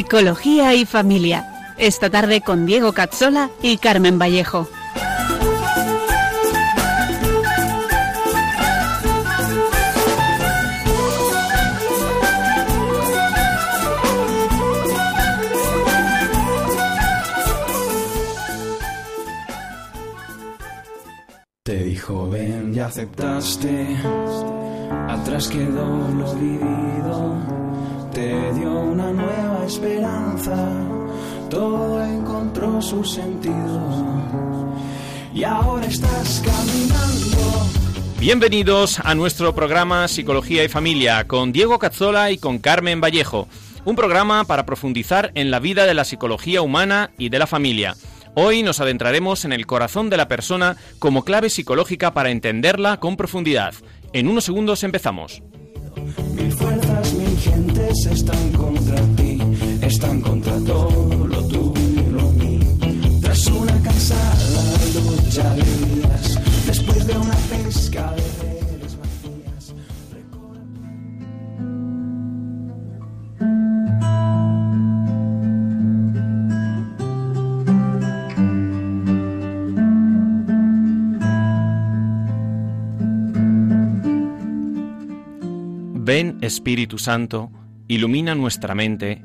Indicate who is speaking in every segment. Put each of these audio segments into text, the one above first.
Speaker 1: Psicología y familia. Esta tarde con Diego Cazzola y Carmen Vallejo.
Speaker 2: Te dijo ven y aceptaste, atrás quedó lo vivido, todo encontró su sentido y ahora estás caminando.
Speaker 3: Bienvenidos a nuestro programa Psicología y Familia con Diego Cazzola y con Carmen Vallejo, un programa para profundizar en la vida de la psicología humana y de la familia. Hoy nos adentraremos en el corazón de la persona como clave psicológica para entenderla con profundidad. En unos segundos empezamos.
Speaker 2: Mil fuerzas, mil gentes están contra ti, están contra todo lo tuyo y lo mío. Tras una cansada lucha de vidas, después de una pesca de redes vacías.
Speaker 3: Ven Espíritu Santo, ilumina nuestra mente,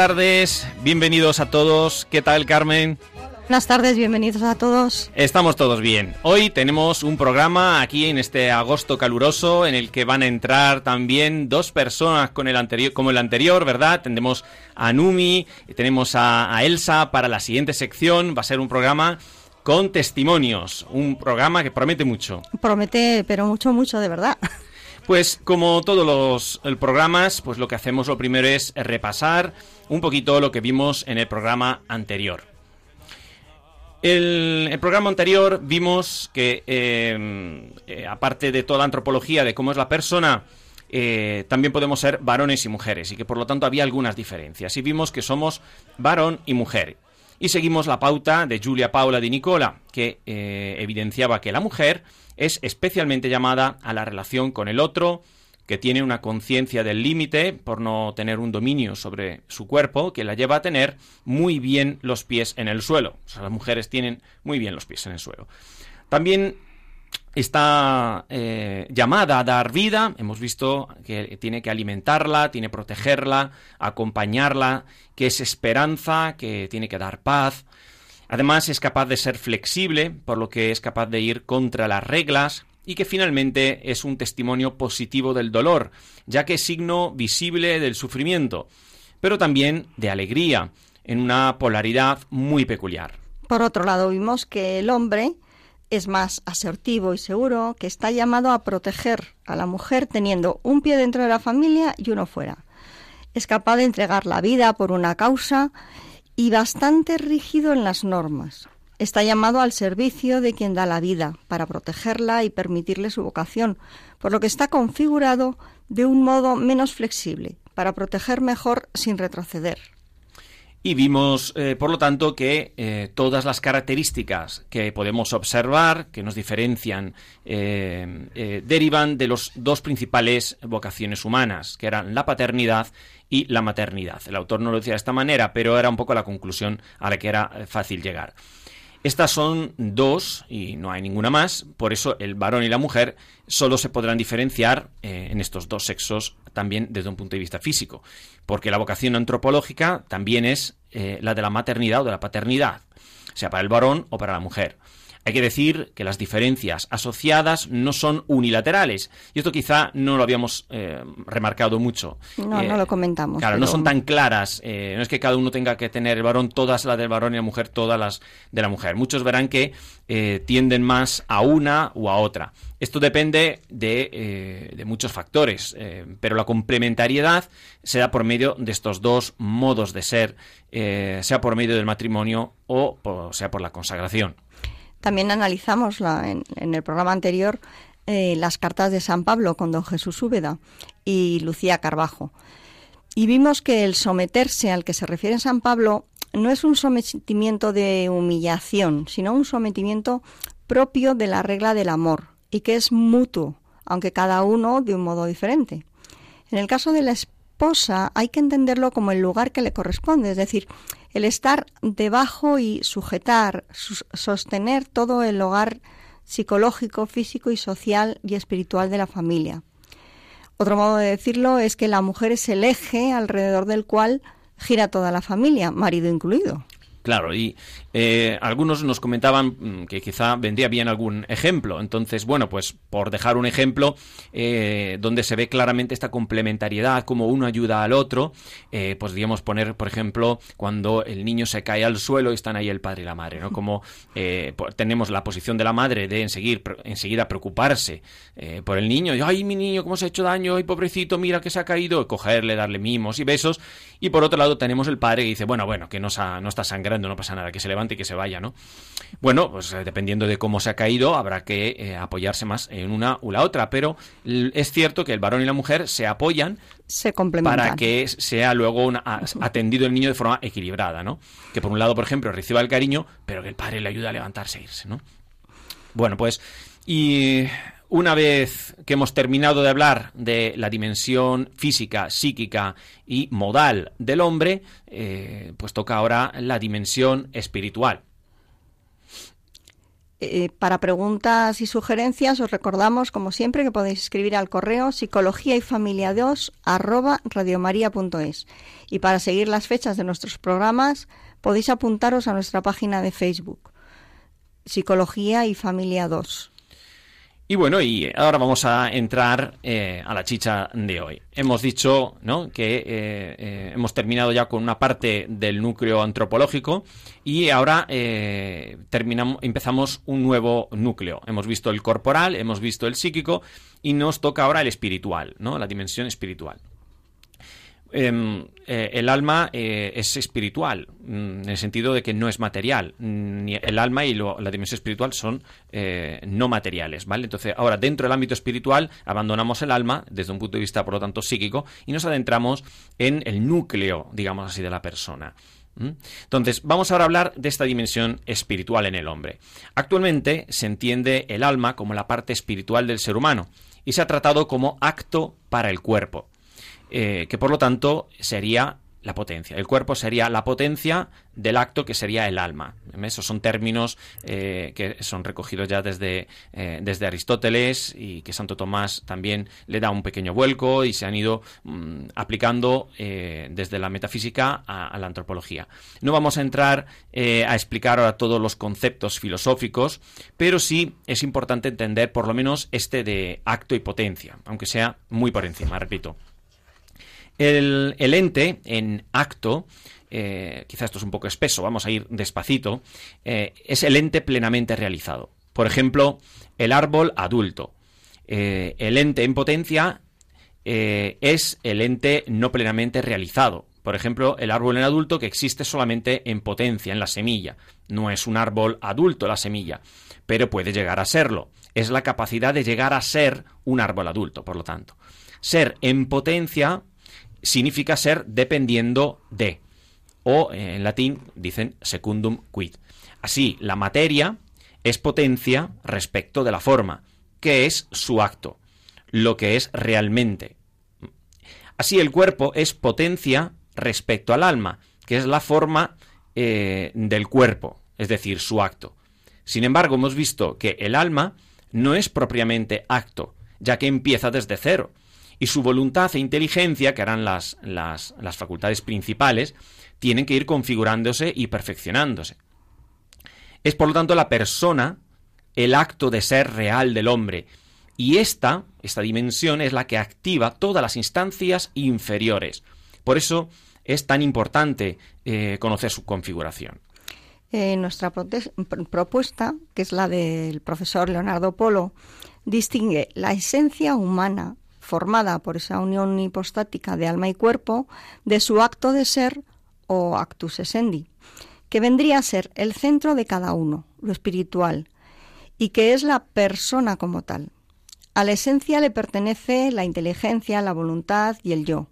Speaker 3: Tardes, bienvenidos a todos. ¿Qué tal, Carmen?
Speaker 4: Buenas tardes, bienvenidos a todos.
Speaker 3: Estamos todos bien. Hoy tenemos un programa aquí en este agosto caluroso en el que van a entrar también dos personas con el anterior, como el anterior, ¿verdad? Tendremos a Numi, tenemos a, a Elsa para la siguiente sección. Va a ser un programa con testimonios, un programa que promete mucho.
Speaker 4: Promete, pero mucho, mucho, de verdad.
Speaker 3: Pues como todos los programas, pues lo que hacemos lo primero es repasar un poquito lo que vimos en el programa anterior. El, el programa anterior vimos que, eh, eh, aparte de toda la antropología de cómo es la persona, eh, también podemos ser varones y mujeres, y que por lo tanto había algunas diferencias. Y vimos que somos varón y mujer. Y seguimos la pauta de Giulia Paula di Nicola, que eh, evidenciaba que la mujer es especialmente llamada a la relación con el otro, que tiene una conciencia del límite por no tener un dominio sobre su cuerpo, que la lleva a tener muy bien los pies en el suelo. O sea, las mujeres tienen muy bien los pies en el suelo. También está eh, llamada a dar vida, hemos visto que tiene que alimentarla, tiene que protegerla, acompañarla, que es esperanza, que tiene que dar paz. Además es capaz de ser flexible, por lo que es capaz de ir contra las reglas y que finalmente es un testimonio positivo del dolor, ya que es signo visible del sufrimiento, pero también de alegría, en una polaridad muy peculiar.
Speaker 4: Por otro lado, vimos que el hombre es más asertivo y seguro, que está llamado a proteger a la mujer teniendo un pie dentro de la familia y uno fuera. Es capaz de entregar la vida por una causa y bastante rígido en las normas. Está llamado al servicio de quien da la vida para protegerla y permitirle su vocación, por lo que está configurado de un modo menos flexible, para proteger mejor sin retroceder.
Speaker 3: Y vimos, eh, por lo tanto, que eh, todas las características que podemos observar, que nos diferencian, eh, derivan de las dos principales vocaciones humanas, que eran la paternidad y la maternidad. El autor no lo decía de esta manera, pero era un poco la conclusión a la que era fácil llegar. Estas son dos y no hay ninguna más, por eso el varón y la mujer solo se podrán diferenciar eh, en estos dos sexos también desde un punto de vista físico, porque la vocación antropológica también es eh, la de la maternidad o de la paternidad, sea para el varón o para la mujer. Hay que decir que las diferencias asociadas no son unilaterales. Y esto quizá no lo habíamos eh, remarcado mucho.
Speaker 4: No,
Speaker 3: Eh,
Speaker 4: no lo comentamos.
Speaker 3: Claro, no son tan claras. eh, no es que cada uno tenga que tener el varón todas las del varón y la mujer todas las de la mujer. Muchos verán que eh, tienden más a una u a otra. Esto depende de, eh, de muchos factores, eh, pero la complementariedad se da por medio de estos dos modos de ser, eh, sea por medio del matrimonio o por- sea por la consagración.
Speaker 4: También analizamos la- en, el programa anterior eh, las cartas de San Pablo con don Jesús Úbeda y Lucía Carbajo. Y vimos que el someterse al que se refiere San Pablo no es un sometimiento de humillación, sino un sometimiento propio de la regla del amor y que es mutuo, aunque cada uno de un modo diferente. En el caso de la esposa hay que entenderlo como el lugar que le corresponde, es decir, el estar debajo y sujetar, sostener todo el hogar psicológico, físico y social y espiritual de la familia. Otro modo de decirlo es que la mujer es el eje alrededor del cual gira toda la familia, marido incluido.
Speaker 3: Claro, y eh, algunos nos comentaban mm, que quizá vendría bien algún ejemplo. Entonces, bueno, pues por dejar un ejemplo eh, donde se ve claramente esta complementariedad, como uno ayuda al otro, eh, podríamos poner, por ejemplo, cuando el niño se cae al suelo y están ahí el padre y la madre, ¿no? Como tenemos la posición de la madre de enseguida preocuparse por el niño, y, ay, mi niño, cómo se ha hecho daño, ay, pobrecito, mira que se ha caído, cogerle, darle mimos y besos. Y por otro lado tenemos el padre que dice, bueno, bueno, que no, está sangrando, no pasa nada, que se levante y que se vaya, ¿no? Bueno, pues eh, dependiendo de cómo se ha caído, habrá que eh, apoyarse más en una u la otra, pero es cierto que el varón y la mujer se apoyan
Speaker 4: Se complementan.
Speaker 3: para que sea luego una- atendido el niño de forma equilibrada, ¿no? Que por un lado, por ejemplo, reciba el cariño, pero que el padre le ayude a levantarse e irse, ¿no? Bueno, pues y una vez que hemos terminado de hablar de la dimensión física, psíquica y modal del hombre, eh, pues toca ahora la dimensión espiritual.
Speaker 4: Eh, para preguntas y sugerencias os recordamos, como siempre, que podéis escribir al correo psicología y familia 2 arroba. Y para seguir las fechas de nuestros programas, podéis apuntaros a nuestra página de Facebook, Psicología y Familia 2.
Speaker 3: Y bueno, y ahora vamos a entrar eh, a la chicha de hoy. Hemos dicho ¿no? que eh, eh, hemos terminado ya con una parte del núcleo antropológico y ahora terminamos, empezamos un nuevo núcleo. Hemos visto el corporal, hemos visto el psíquico y nos toca ahora el espiritual, ¿no? la dimensión espiritual. Em, eh, el alma eh, es espiritual, mm, en el sentido de que no es material. Mm, ni El alma y la dimensión espiritual son eh, no materiales, ¿vale? Entonces, ahora, dentro del ámbito espiritual, abandonamos el alma, desde un punto de vista, por lo tanto, psíquico, y nos adentramos en el núcleo, digamos así, de la persona. Entonces, vamos ahora a hablar de esta dimensión espiritual en el hombre. Actualmente se entiende el alma como la parte espiritual del ser humano y se ha tratado como acto para el cuerpo eh, que por lo tanto sería la potencia. El cuerpo sería la potencia del acto que sería el alma. Esos son términos eh, que son recogidos ya desde, eh, desde Aristóteles y que Santo Tomás también le da un pequeño vuelco y se han ido mm, aplicando desde la metafísica a, a la antropología. No vamos a entrar a explicar ahora todos los conceptos filosóficos, pero sí es importante entender por lo menos este de acto y potencia, aunque sea muy por encima, repito. El, ente en acto, eh, quizá esto es un poco espeso, vamos a ir despacito, eh, es el ente plenamente realizado. Por ejemplo, el árbol adulto. Eh, el ente en potencia es el ente no plenamente realizado. Por ejemplo, el árbol en adulto que existe solamente en potencia, en la semilla. No es un árbol adulto la semilla, pero puede llegar a serlo. Es la capacidad de llegar a ser un árbol adulto, por lo tanto. Ser en potencia significa ser dependiendo de. O eh, en latín dicen secundum quid. Así, la materia es potencia respecto de la forma, que es su acto, lo que es realmente. Así, el cuerpo es potencia respecto al alma, que es la forma eh, del cuerpo. es decir, su acto. Sin embargo, hemos visto que el alma no es propiamente acto, ya que empieza desde cero, y su voluntad e inteligencia, que eran las, las, las facultades principales, tienen que ir configurándose y perfeccionándose. Es por lo tanto la persona el acto de ser real del hombre, y esta, esta dimensión es la que activa todas las instancias inferiores. Por eso es tan importante eh, conocer su configuración.
Speaker 4: Eh, nuestra propuesta, que es la del profesor Leonardo Polo, distingue la esencia humana formada por esa unión hipostática de alma y cuerpo de su acto de ser o actus essendi, que vendría a ser el centro de cada uno, lo espiritual, y que es la persona como tal. A la esencia le pertenece la inteligencia, la voluntad y el yo,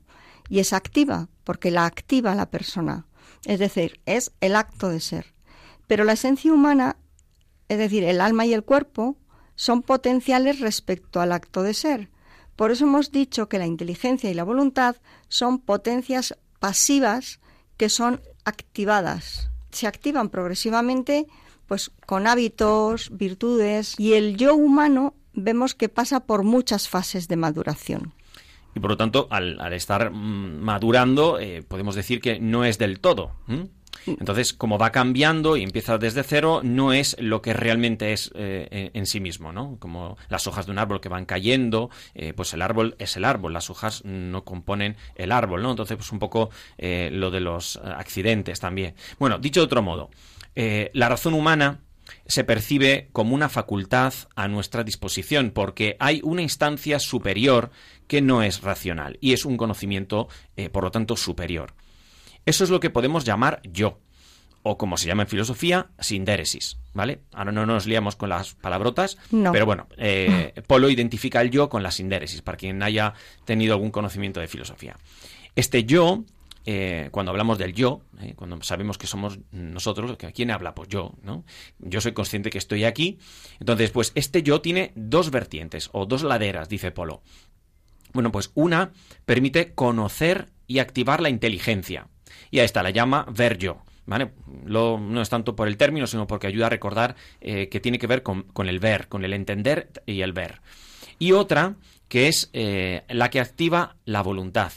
Speaker 4: y es activa, porque la activa la persona, es decir, es el acto de ser. Pero la esencia humana, es decir, el alma y el cuerpo, son potenciales respecto al acto de ser. Por eso hemos dicho que la inteligencia y la voluntad son potencias pasivas que son activadas. Se activan progresivamente pues con hábitos, virtudes y el yo humano vemos que pasa por muchas fases de maduración.
Speaker 3: Y por lo tanto, al, estar mm, madurando, eh, podemos decir que no es del todo. Entonces, como va cambiando y empieza desde cero, no es lo que realmente es eh, en, sí mismo, ¿no? Como las hojas de un árbol que van cayendo, eh, pues el árbol es el árbol, las hojas no componen el árbol, ¿no? Entonces, pues un poco lo de los accidentes también. Bueno, dicho de otro modo, la razón humana se percibe como una facultad a nuestra disposición, porque hay una instancia superior que no es racional y es un conocimiento, eh, por lo tanto, superior. Eso es lo que podemos llamar yo, o como se llama en filosofía, sindéresis, ¿vale? Ahora no nos liamos con las palabrotas, pero bueno, eh, Polo identifica el yo con la sindéresis, para quien haya tenido algún conocimiento de filosofía. Este yo eh, cuando hablamos del yo, eh, cuando sabemos que somos nosotros, ¿quién habla? Pues yo, ¿no? Yo soy consciente que estoy aquí. Entonces, pues este yo tiene dos vertientes o dos laderas, dice Polo. Bueno, pues una permite conocer y activar la inteligencia. Y a esta la llama ver yo. ¿Vale? no es tanto por el término, sino porque ayuda a recordar eh, que tiene que ver con, el ver, con el entender y el ver. Y otra que es la que activa la voluntad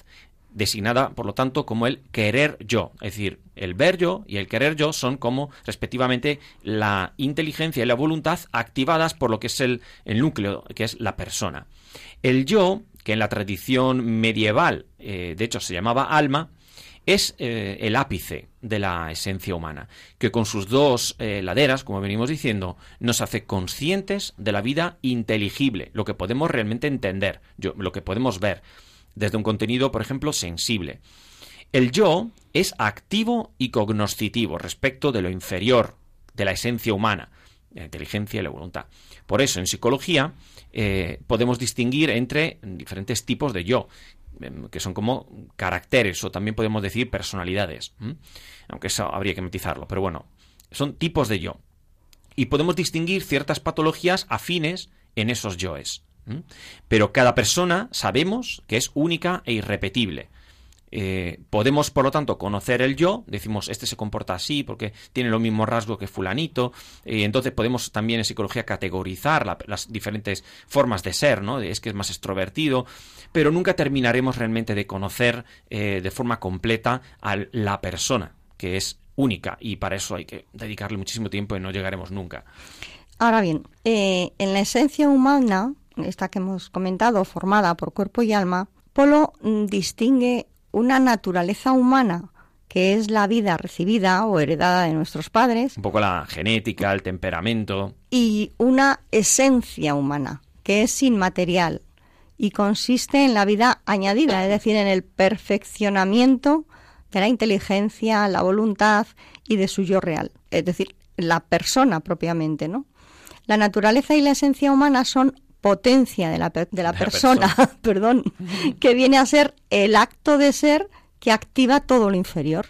Speaker 3: designada, por lo tanto, como el querer yo. Es decir, el ver yo y el querer yo son como, respectivamente, la inteligencia y la voluntad activadas por lo que es el, núcleo, que es la persona. El yo, que en la tradición medieval, eh, de hecho, se llamaba alma, es eh, el ápice de la esencia humana, que con sus dos eh, laderas, como venimos diciendo, nos hace conscientes de la vida inteligible, lo que podemos realmente entender, lo que podemos ver desde un contenido, por ejemplo, sensible. El yo es activo y cognoscitivo respecto de lo inferior, de la esencia humana, la inteligencia y la voluntad. Por eso, en psicología eh, podemos distinguir entre diferentes tipos de yo, que son como caracteres o también podemos decir personalidades, aunque eso habría que matizarlo, pero bueno, son tipos de yo. Y podemos distinguir ciertas patologías afines en esos yoes. Pero cada persona sabemos que es única e irrepetible. Eh, podemos, por lo tanto, conocer el yo, decimos, este se comporta así porque tiene los mismos rasgos que fulanito, y entonces podemos también en psicología categorizar las diferentes formas de ser, ¿no? Es que es más extrovertido, pero nunca terminaremos realmente de conocer eh, de forma completa a la persona, que es única, y para eso hay que dedicarle muchísimo tiempo y no llegaremos nunca.
Speaker 4: Ahora bien, eh, en la esencia humana esta que hemos comentado, formada por cuerpo y alma, Polo mm, distingue una naturaleza humana que es la vida recibida o heredada de nuestros padres.
Speaker 3: Un poco la genética, el temperamento.
Speaker 4: Y una esencia humana, que es inmaterial y consiste en la vida añadida, es decir, en el perfeccionamiento de la inteligencia, la voluntad y de su yo real, es decir, la persona propiamente, ¿no? La naturaleza y la esencia humana son potencia de la, de la, persona, perdón, que viene a ser el acto de ser que activa todo lo inferior.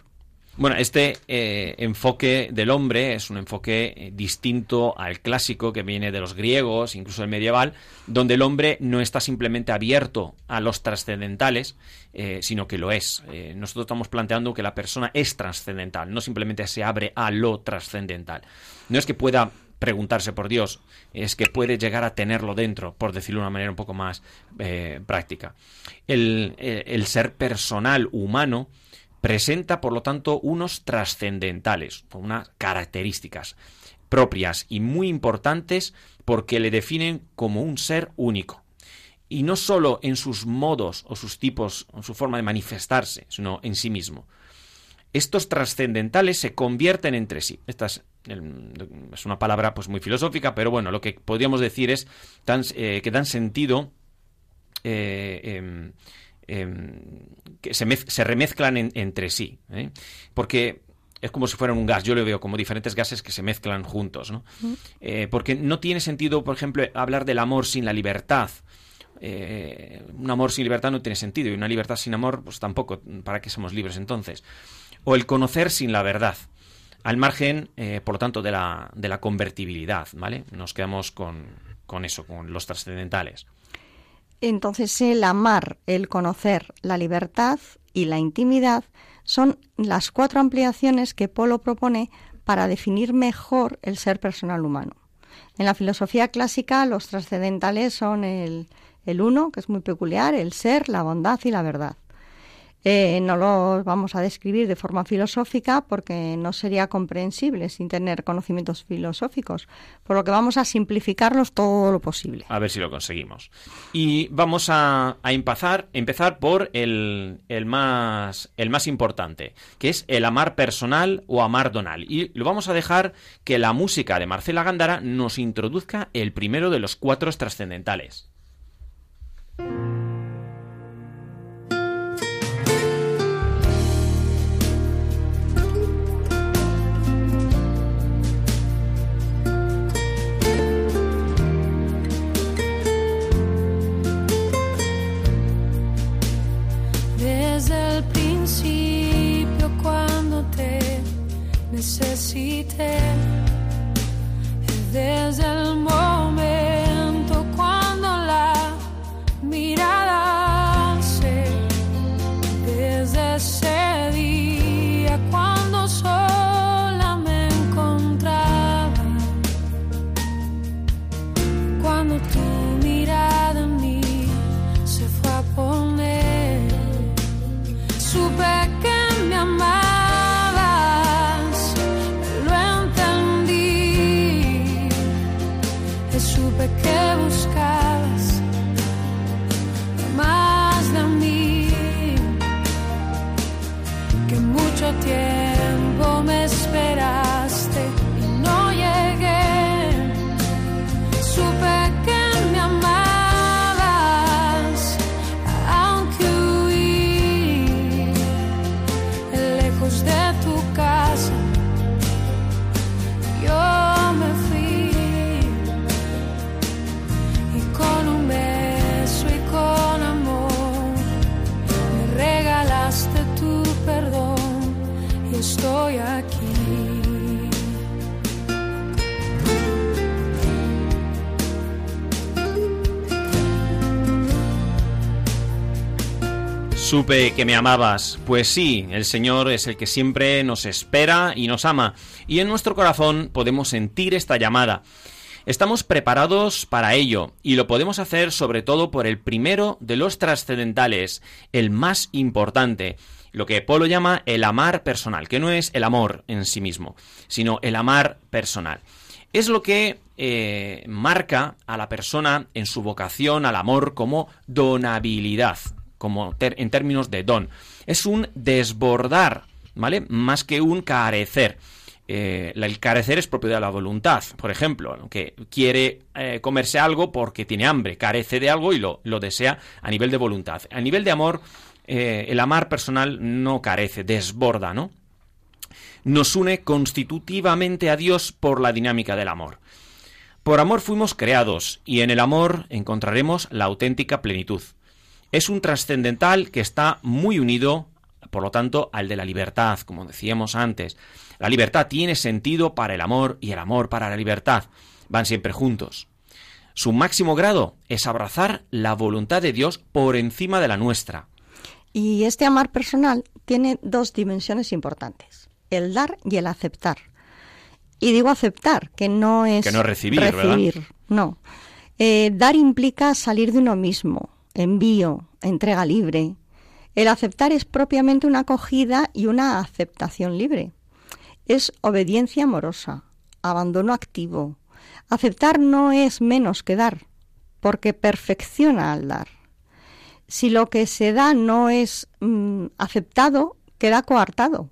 Speaker 3: Bueno, este eh, enfoque del hombre es un enfoque eh, distinto al clásico que viene de los griegos, incluso el medieval, donde el hombre no está simplemente abierto a los trascendentales, eh, sino que lo es. nosotros estamos planteando que la persona es trascendental, no simplemente se abre a lo trascendental. No es que pueda preguntarse por Dios, es que puede llegar a tenerlo dentro, por decirlo de una manera un poco más práctica. el ser personal humano presenta, por lo tanto, unos trascendentales, unas características propias y muy importantes porque le definen como un ser único. Y no solo en sus modos o sus tipos o su forma de manifestarse, sino en sí mismo. Estos trascendentales se convierten entre sí. Esta es, una palabra pues muy filosófica, pero bueno, lo que podríamos decir es eh, que dan sentido eh, Em, que se, remezclan entre sí. ¿eh? Porque es como si fueran un gas. Yo lo veo como diferentes gases que se mezclan juntos. ¿no? Eh, porque no tiene sentido, por ejemplo, hablar del amor sin la libertad. Eh, un amor sin libertad no tiene sentido y una libertad sin amor, pues tampoco. ¿Para qué somos libres entonces? O el conocer sin la verdad. Al margen, por lo tanto, de la, de la convertibilidad, ¿vale? Nos quedamos con, con eso, con los trascendentales.
Speaker 4: Entonces el amar, el conocer, la libertad y la intimidad son las cuatro ampliaciones que Polo propone para definir mejor el ser personal humano. En la filosofía clásica los trascendentales son el, el uno, que es muy peculiar, el ser, la bondad y la verdad. Eh, no lo vamos a describir de forma filosófica porque no sería comprensible sin tener conocimientos filosóficos, por lo que vamos a simplificarlos todo lo posible.
Speaker 3: A ver si lo conseguimos. Y vamos a, empezar, empezar por el, el, más, el más importante, que es el amar personal o amar donal. Y lo vamos a dejar que la música de Marcela Gándara nos introduzca el primero de los cuatro trascendentales.
Speaker 5: Necesité. Desde el momento Supe que me
Speaker 3: amabas. Pues sí, el Señor es el que siempre nos espera y nos ama. Y en nuestro corazón podemos sentir esta llamada. Estamos preparados para ello y lo podemos hacer sobre todo por el primero de los trascendentales, el más importante, lo que Polo llama el amar personal, que no es el amor en sí mismo, sino el amar personal. Es lo que eh, marca a la persona en su vocación al amor como donabilidad, como en términos de don. Es un desbordar, ¿vale? Más que un carecer. Eh, el carecer es propio de la voluntad, por ejemplo, que quiere eh, comerse algo porque tiene hambre, carece de algo y lo, lo, desea a nivel de voluntad. A nivel de amor, eh, el amar personal no carece, desborda, ¿no? Nos une constitutivamente a Dios por la dinámica del amor. Por amor fuimos creados y en el amor encontraremos la auténtica plenitud es un trascendental que está muy unido por lo tanto, al de la libertad, como decíamos antes. La libertad tiene sentido para el amor y el amor para la libertad. Van siempre juntos. Su máximo grado es abrazar la voluntad de Dios por encima de la nuestra.
Speaker 4: Y este amar personal tiene dos dimensiones importantes, el dar y el aceptar. Y digo aceptar, que no es,
Speaker 3: Que no es recibir, ¿verdad?
Speaker 4: no. Eh, dar implica salir de uno mismo, envío, entrega libre. El aceptar es propiamente una acogida y una aceptación libre. Es obediencia amorosa, abandono activo. Aceptar no es menos que dar, porque perfecciona al dar. Si lo que se da no es mm, aceptado, queda coartado.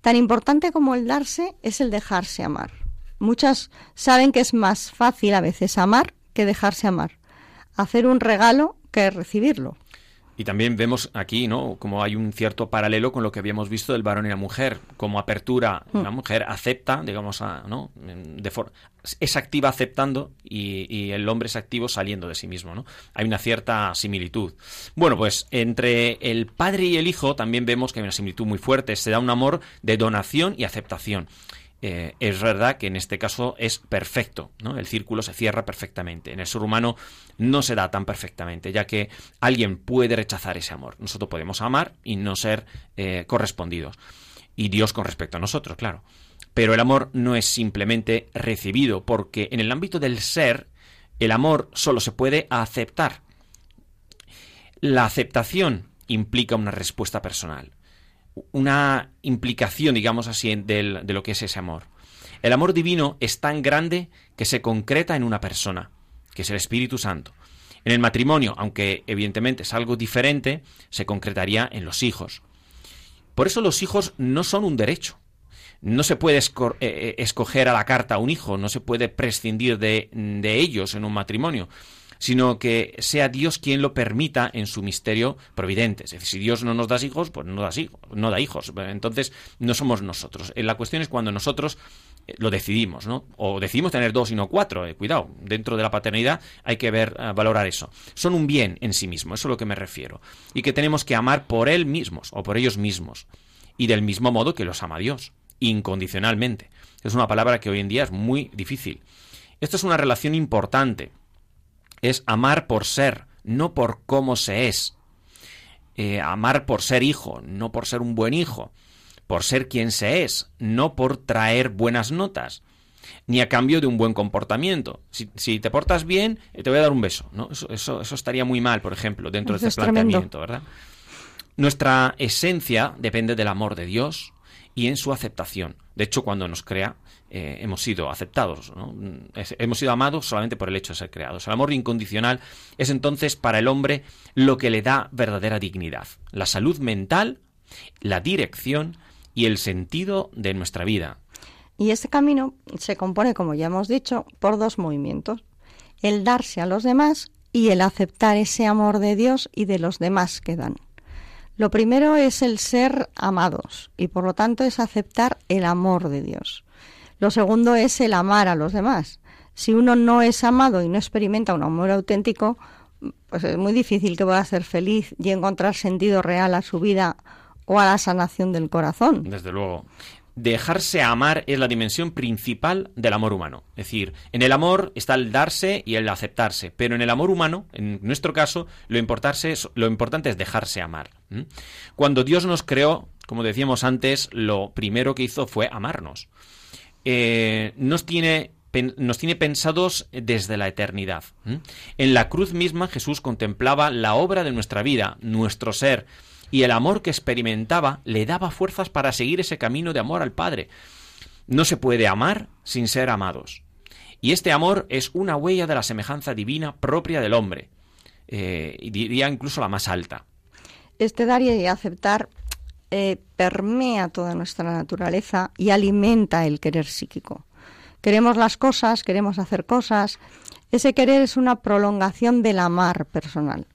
Speaker 4: Tan importante como el darse es el dejarse amar. Muchas saben que es más fácil a veces amar que dejarse amar. Hacer un regalo que recibirlo.
Speaker 3: Y también vemos aquí, ¿no? Como hay un cierto paralelo con lo que habíamos visto del varón y la mujer. Como apertura, la mujer acepta, digamos, a, ¿no? De for- es activa aceptando y, y el hombre es activo saliendo de sí mismo, ¿no? Hay una cierta similitud. Bueno, pues entre el padre y el hijo también vemos que hay una similitud muy fuerte. Se da un amor de donación y aceptación. Eh, es verdad que en este caso es perfecto, ¿no? El círculo se cierra perfectamente. En el ser humano no se da tan perfectamente, ya que alguien puede rechazar ese amor. Nosotros podemos amar y no ser eh, correspondidos. Y Dios con respecto a nosotros, claro. Pero el amor no es simplemente recibido, porque en el ámbito del ser, el amor solo se puede aceptar. La aceptación implica una respuesta personal una implicación, digamos así, del- de lo que es ese amor. El amor divino es tan grande que se concreta en una persona, que es el Espíritu Santo. En el matrimonio, aunque evidentemente es algo diferente, se concretaría en los hijos. Por eso los hijos no son un derecho. No se puede eh, eh, escoger a la carta a un hijo, no se puede prescindir de, de ellos en un matrimonio, sino que sea Dios quien lo permita en su misterio providente. Es decir, si Dios no nos da hijos, pues no, das hijos, no da hijos. Entonces, no somos nosotros. Eh, La cuestión es cuando nosotros eh, lo decidimos, ¿no? O decidimos tener dos y no cuatro. eh, cuidado, dentro de la paternidad hay que ver, valorar eso. Son un bien en sí mismo, eso es a lo que me refiero. Y que tenemos que amar por él mismos o por ellos mismos. Y del mismo modo que los ama Dios, incondicionalmente. Es una palabra que hoy en día es muy difícil. Esto es una relación importante es amar por ser, no por cómo se es. Eh, amar por ser hijo, no por ser un buen hijo. Por ser quien se es, no por traer buenas notas. Ni a cambio de un buen comportamiento. Si, si te portas bien, eh, te voy a dar un beso. ¿no? Eso, eso, eso estaría muy mal, por ejemplo, dentro
Speaker 4: Eso
Speaker 3: de
Speaker 4: es
Speaker 3: este
Speaker 4: tremendo.
Speaker 3: planteamiento, ¿verdad? Nuestra esencia depende del amor de Dios y en su aceptación. De hecho, cuando nos crea, eh, hemos sido aceptados, hemos sido amados solamente por el hecho de ser creados. El amor incondicional es entonces para el hombre lo que le da verdadera dignidad, la salud mental, la dirección y el sentido de nuestra vida.
Speaker 4: Y este camino se compone, como ya hemos dicho, por dos movimientos. El darse a los demás y el aceptar ese amor de Dios y de los demás que dan. Lo primero es el ser amados y por lo tanto es aceptar el amor de Dios. Lo segundo es el amar a los demás. Si uno no es amado y no experimenta un amor auténtico, pues es muy difícil que pueda ser feliz y encontrar sentido real a su vida o a la sanación del corazón.
Speaker 3: Desde luego. Dejarse amar es la dimensión principal del amor humano. Es decir, en el amor está el darse y el aceptarse, pero en el amor humano, en nuestro caso, lo, es- lo importante es dejarse amar. Cuando Dios nos creó, como decíamos antes, lo primero que hizo fue amarnos. Eh, nos tiene nos tiene pensados desde la eternidad. En la cruz misma Jesús contemplaba la obra de nuestra vida, nuestro ser, y el amor que experimentaba le daba fuerzas para seguir ese camino de amor al Padre. No se puede amar sin ser amados. Y este amor es una huella de la semejanza divina propia del hombre, eh, diría incluso la más alta.
Speaker 4: Este dar y aceptar eh, permea toda nuestra naturaleza y alimenta el querer psíquico. Queremos las cosas, queremos hacer cosas. Ese querer es una prolongación del amar personal.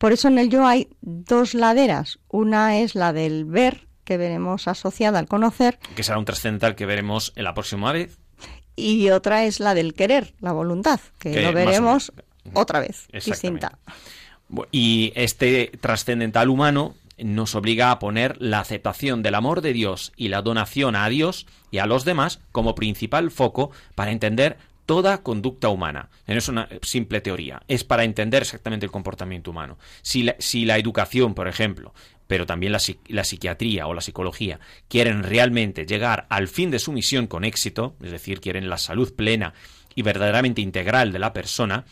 Speaker 4: Por eso en el yo hay dos laderas. Una es la del ver, que veremos asociada al conocer,
Speaker 3: que será un trascendental que veremos en la próxima vez.
Speaker 4: y otra es la del querer, la voluntad, que,
Speaker 3: Que
Speaker 4: lo veremos otra vez, distinta.
Speaker 3: Y este trascendental humano nos obliga a poner la aceptación del amor de Dios y la donación a Dios y a los demás como principal foco para entender toda conducta humana. No es una simple teoría, es para entender exactamente el comportamiento humano. Si la, si la educación, por ejemplo, pero también la, psiquiatría o la psicología quieren realmente llegar al fin de su misión con éxito, es decir, quieren la salud plena y verdaderamente integral de la persona,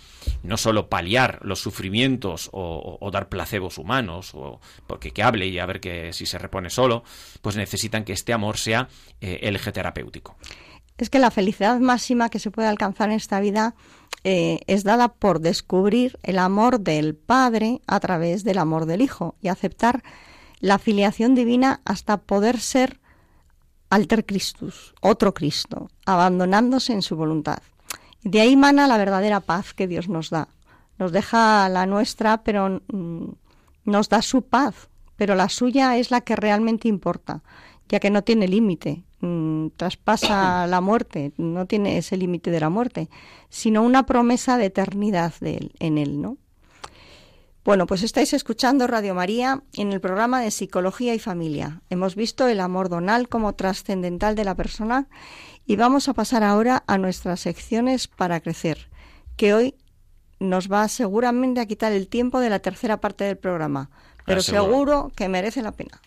Speaker 3: no solo paliar los sufrimientos o, o, dar placebos humanos, o porque que hable y a ver que si se repone solo, pues necesitan que este amor sea eh, el eje terapéutico
Speaker 4: es que la felicidad máxima que se puede alcanzar en esta vida eh, es dada por descubrir el amor del Padre a través del amor del Hijo y aceptar la filiación divina hasta poder ser alter Christus, otro Cristo, abandonándose en su voluntad. De ahí mana la verdadera paz que Dios nos da. Nos deja la nuestra, pero mm, nos da su paz, pero la suya es la que realmente importa, ya que no tiene límite, Mm, traspasa la muerte, no tiene ese límite de la muerte, sino una promesa de eternidad de él, en él, ¿no? Bueno, pues estáis escuchando Radio María en el programa de Psicología y Familia. Hemos visto el amor donal como trascendental de la persona y vamos a pasar ahora a nuestras secciones para crecer, que hoy nos va seguramente a quitar el tiempo de la tercera parte del programa, pero seguro que merece la pena.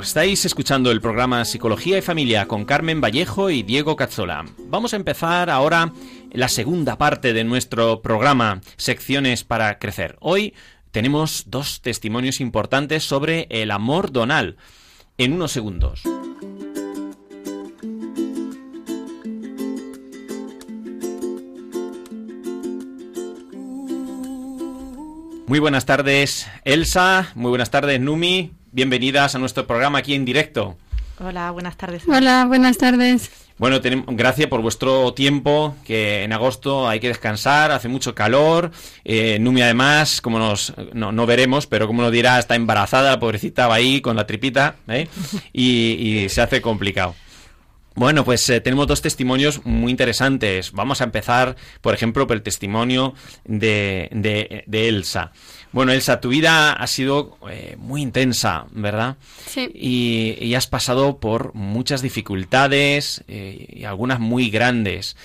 Speaker 3: Estáis escuchando el programa Psicología y Familia con Carmen Vallejo y Diego Cazzola. Vamos a empezar ahora la segunda parte de nuestro programa, Secciones para Crecer. Hoy tenemos dos testimonios importantes sobre el amor donal. En unos segundos. Muy buenas tardes, Elsa. Muy buenas tardes, Numi. Bienvenidas a nuestro programa aquí en directo.
Speaker 6: Hola, buenas tardes.
Speaker 7: Hola, buenas tardes.
Speaker 3: Bueno, tenemos, gracias por vuestro tiempo, que en agosto hay que descansar, hace mucho calor. Eh, Numi, además, como nos, no, veremos, pero como nos dirá, está embarazada, pobrecita, va ahí con la tripita, ¿eh? y, se hace complicado. Bueno, pues eh, tenemos dos testimonios muy interesantes. Vamos a empezar, por ejemplo, por el testimonio de, de, de Elsa. Bueno, Elsa, tu vida ha sido eh, muy intensa, ¿verdad?
Speaker 7: Sí.
Speaker 3: Y, has pasado por muchas dificultades eh, y algunas muy grandes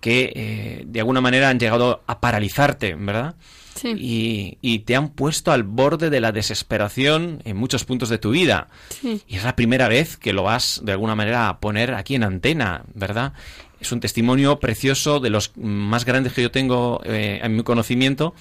Speaker 3: que eh, de alguna manera han llegado a paralizarte, ¿verdad?
Speaker 7: Sí.
Speaker 3: Y, y, te han puesto al borde de la desesperación en muchos puntos de tu vida.
Speaker 7: Sí.
Speaker 3: Y es la primera vez que lo vas de alguna manera a poner aquí en antena, ¿verdad? Es un testimonio precioso de los más grandes que yo tengo en mi conocimiento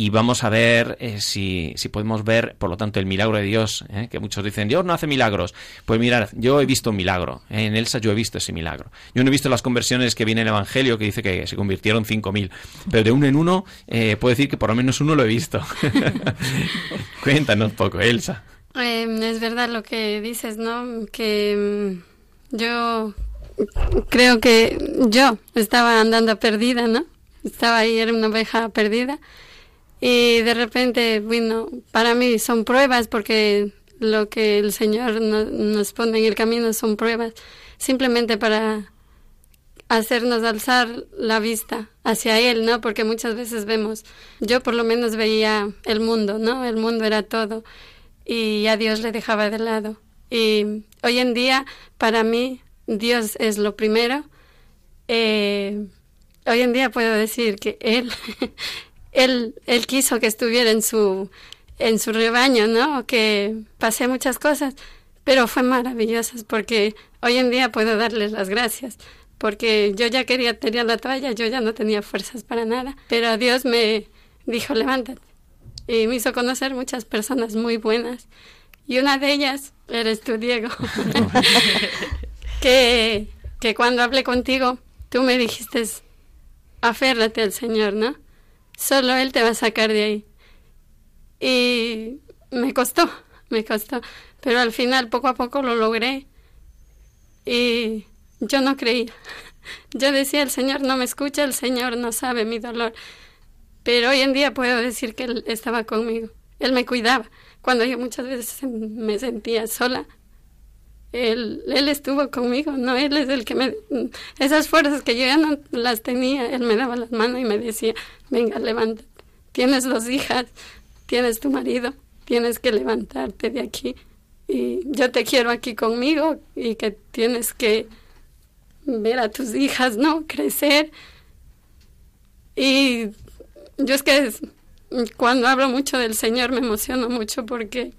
Speaker 3: y vamos a ver eh, si, si, podemos ver, por lo tanto, el milagro de Dios, eh, que muchos dicen, Dios no hace milagros. Pues mirad, yo he visto un milagro, eh, en Elsa yo he visto ese milagro. Yo no he visto las conversiones que viene en el Evangelio, que dice que se convirtieron 5.000, pero de uno en uno puedo decir que por lo menos uno lo he visto. Cuéntanos poco, Elsa.
Speaker 7: Es verdad lo que dices, ¿no? Que mm, yo creo que yo estaba andando perdida, ¿no? Estaba ahí, era una oveja perdida y de repente, bueno, para mí son pruebas porque lo que el Señor nos pone en el camino son pruebas, simplemente para hacernos alzar la vista hacia Él, ¿no? Porque muchas veces vemos, yo por lo menos veía el mundo, ¿no? El mundo era todo y a Dios le dejaba de lado. Y hoy en día, para mí, Dios es lo primero. Eh, hoy en día puedo decir que él, él, él quiso que estuviera en su, en su rebaño, ¿no? Que pasé muchas cosas, pero fue maravillosas porque hoy en día puedo darles las gracias porque yo ya quería tirar la toalla, yo ya no tenía fuerzas para nada, pero Dios me dijo, levántate. Y me hizo conocer muchas personas muy buenas. Y una de ellas eres tú, Diego. que, que cuando hablé contigo, tú me dijiste, aférrate al Señor, ¿no? Solo Él te va a sacar de ahí. Y me costó, me costó. Pero al final, poco a poco lo logré. Y yo no creía. Yo decía, el Señor no me escucha, el Señor no sabe mi dolor. Pero hoy en día puedo decir que Él estaba conmigo. Él me cuidaba. Cuando yo muchas veces me sentía sola, él, él estuvo conmigo, no, él es el que me... Esas fuerzas que yo ya no las tenía, él me daba las manos y me decía, venga, levántate, tienes dos hijas, tienes tu marido, tienes que levantarte de aquí y yo te quiero aquí conmigo y que tienes que ver a tus hijas, ¿no? Crecer. Y yo es que cuando hablo mucho del Señor me emociono mucho porque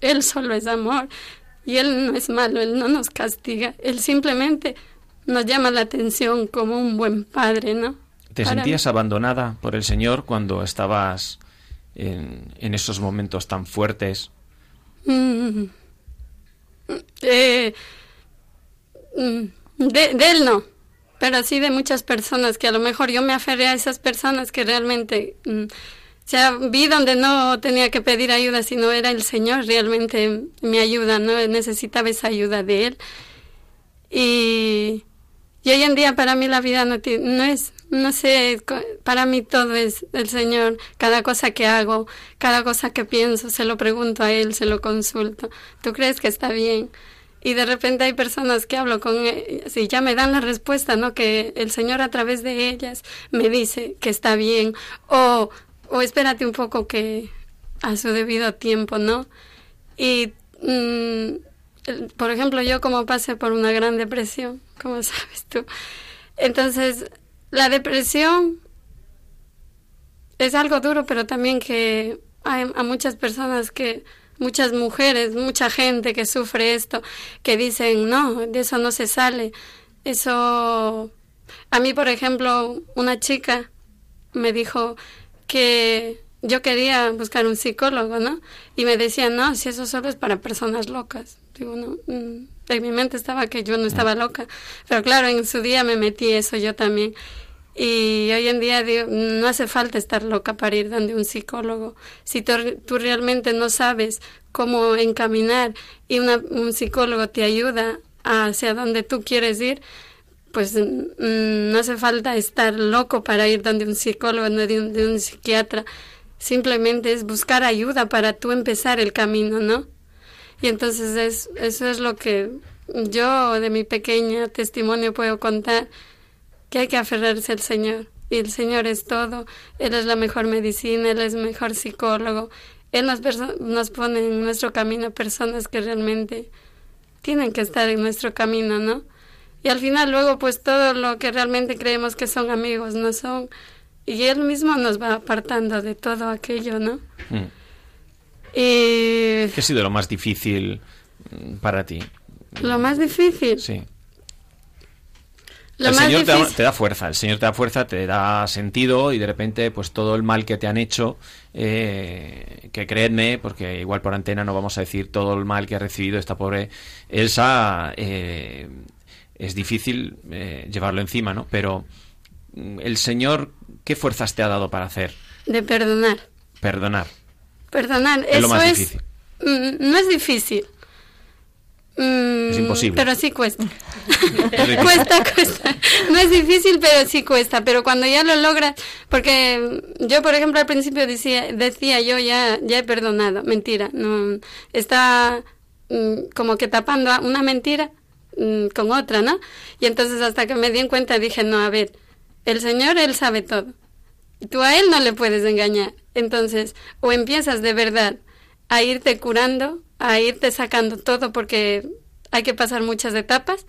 Speaker 7: Él solo es amor y Él no es malo, Él no nos castiga, Él simplemente nos llama la atención como un buen padre, ¿no?
Speaker 3: ¿Te sentías abandonada por el Señor cuando estabas en, en esos momentos tan fuertes?
Speaker 7: Mm. Eh, mm, de, de, Él no, pero sí de muchas personas que a lo mejor yo me aferré a esas personas que realmente... Mm, sea, vi donde no tenía que pedir ayuda, sino era el Señor realmente mi ayuda, no necesitaba esa ayuda de Él. Y, y hoy en día para mí la vida no, no es, no sé, para mí todo es el Señor. Cada cosa que hago, cada cosa que pienso, se lo pregunto a Él, se lo consulto. ¿Tú crees que está bien? y de repente hay personas que hablo con ellas y ya me dan la respuesta, ¿no? Que el Señor a través de ellas me dice que está bien o o espérate un poco que a su debido tiempo, ¿no? Y, mm, por ejemplo, yo como pasé por una gran depresión, como sabes tú, entonces la depresión es algo duro, pero también que hay a muchas personas que, muchas mujeres, mucha gente que sufre esto, que dicen, no, de eso no se sale. Eso, a mí, por ejemplo, una chica me dijo, que yo quería buscar un psicólogo, ¿no? Y me decían, no, si eso solo es para personas locas. Digo, no, mm, en mi mente estaba que yo no estaba loca. Pero claro, en su día me metí eso yo también. Y hoy en día digo, no hace falta estar loca para ir donde un psicólogo. Si tú, tú realmente no sabes cómo encaminar y un psicólogo te ayuda hacia donde tú quieres ir, pues mm, no hace falta estar loco para ir donde un psicólogo, donde un, de un psiquiatra. Simplemente es buscar ayuda para tú empezar el camino, ¿no? Y entonces es, eso es lo que yo de mi pequeña testimonio puedo contar, que hay que aferrarse al Señor. Y el Señor es todo, Él es la mejor medicina, Él es el mejor psicólogo, Él nos, nos pone en nuestro camino personas que realmente tienen que estar en nuestro camino, ¿no? Y al final luego pues todo lo que realmente creemos que son amigos no son. Y él mismo nos va apartando de todo aquello, ¿no? Mm.
Speaker 3: Y... ¿Qué ha sido lo más difícil mm, para ti?
Speaker 7: Lo más difícil.
Speaker 3: Sí. el Señor te da, fuerza, el Señor te da fuerza, te da sentido y de repente pues todo el mal que te han hecho, eh, que creedme, porque igual por antena no vamos a decir todo el mal que ha recibido esta pobre Elsa, eh, es difícil eh, llevarlo encima, ¿no? Pero mm, el Señor, ¿qué fuerzas te ha dado para hacer?
Speaker 7: De perdonar.
Speaker 3: Perdonar.
Speaker 7: Perdonar, es eso lo más difícil. Mm, no es difícil.
Speaker 3: Mm, es imposible.
Speaker 7: Pero sí cuesta. cuesta, cuesta. No es difícil, pero sí cuesta. Pero cuando ya lo logras, porque yo, por ejemplo, al principio decía, decía yo ya, ya he perdonado. Mentira. No, está como que tapando una mentira Mm, con otra, ¿no? Y entonces hasta que me di en cuenta dije, no, a ver, el Señor, Él sabe todo. Tú a Él no le puedes engañar. Entonces, o empiezas de verdad a irte curando, a irte sacando todo, porque hay que pasar muchas etapas,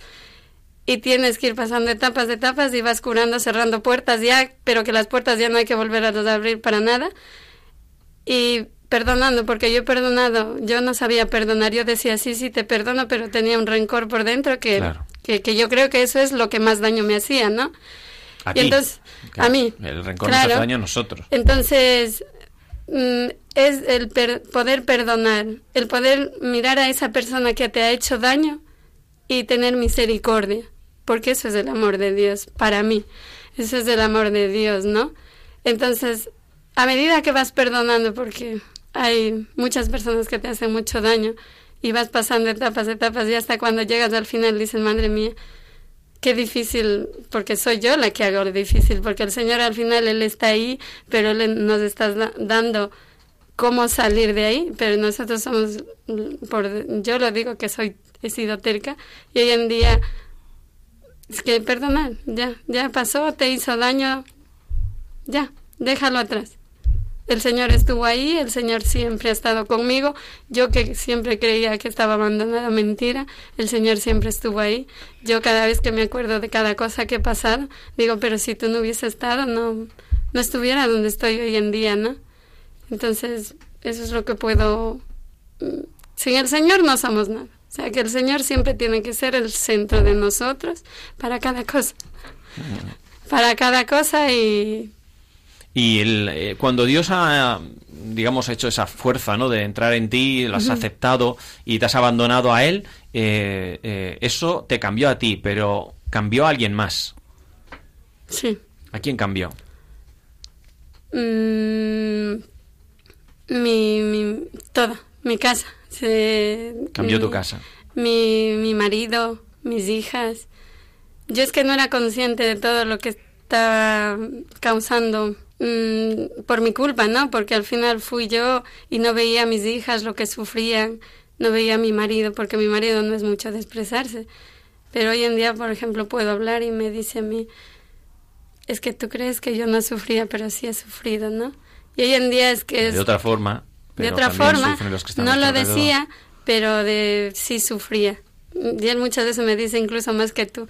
Speaker 7: y tienes que ir pasando etapas de etapas y vas curando, cerrando puertas ya, pero que las puertas ya no hay que volver a abrir para nada. Y perdonando, porque yo he perdonado, yo no sabía perdonar, yo decía, sí, sí, te perdono, pero tenía un rencor por dentro que,
Speaker 3: Claro.
Speaker 7: que, que yo creo que eso es lo que más daño me hacía, ¿no?
Speaker 3: A
Speaker 7: Y entonces, a mí.
Speaker 3: El rencor nos hace daño a nosotros.
Speaker 7: Entonces, mm, es el per- poder perdonar, el poder mirar a esa persona que te ha hecho daño y tener misericordia, porque eso es el amor de Dios para mí, eso es el amor de Dios, ¿no? Entonces, a medida que vas perdonando, porque hay muchas personas que te hacen mucho daño y vas pasando etapas, etapas, y hasta cuando llegas al final dices, madre mía, qué difícil, porque soy yo la que hago lo difícil, porque el Señor al final Él está ahí, pero Él nos está da- dando cómo salir de ahí, pero nosotros somos, mm, por, yo lo digo que soy, he sido terca, y hoy en día, es que perdonar, ya, ya pasó, te hizo daño, ya, déjalo atrás. El Señor estuvo ahí, el Señor siempre ha estado conmigo. Yo que siempre creía que estaba abandonada, mentira, el Señor siempre estuvo ahí. Yo cada vez que me acuerdo de cada cosa que he pasado, digo, pero si tú no hubiese estado, no, no estuviera donde estoy hoy en día, ¿no? Entonces, eso es lo que puedo... mm, Sin el Señor no somos nada. O sea, que el Señor siempre tiene que ser el centro de nosotros para cada cosa. Para cada cosa y
Speaker 3: Y el, eh, cuando Dios ha, digamos, hecho esa fuerza, ¿no? De entrar en ti, lo has aceptado y te has abandonado a Él, eh, eh, eso te cambió a ti, pero cambió a alguien más.
Speaker 7: sí.
Speaker 3: ¿A quién cambió?
Speaker 7: Mm, mi, mi, todo, mi casa. Se,
Speaker 3: Cambió tu casa.
Speaker 7: Mi, mi marido, mis hijas. Yo es que no era consciente de todo lo que estaba causando mm, por mi culpa, ¿no? Porque al final fui yo y no veía a mis hijas lo que sufrían, no veía a mi marido, porque mi marido no es mucho de expresarse. Pero hoy en día, por ejemplo, puedo hablar y me dice a mí, es que tú crees que yo no sufría, pero sí he sufrido, ¿no? Y hoy en día es que es
Speaker 3: De otra forma.
Speaker 7: de
Speaker 3: pero
Speaker 7: otra
Speaker 3: también
Speaker 7: forma,
Speaker 3: sufren los que están
Speaker 7: no lo decía, pero de sí sufría. Y él muchas veces me dice incluso más que tú.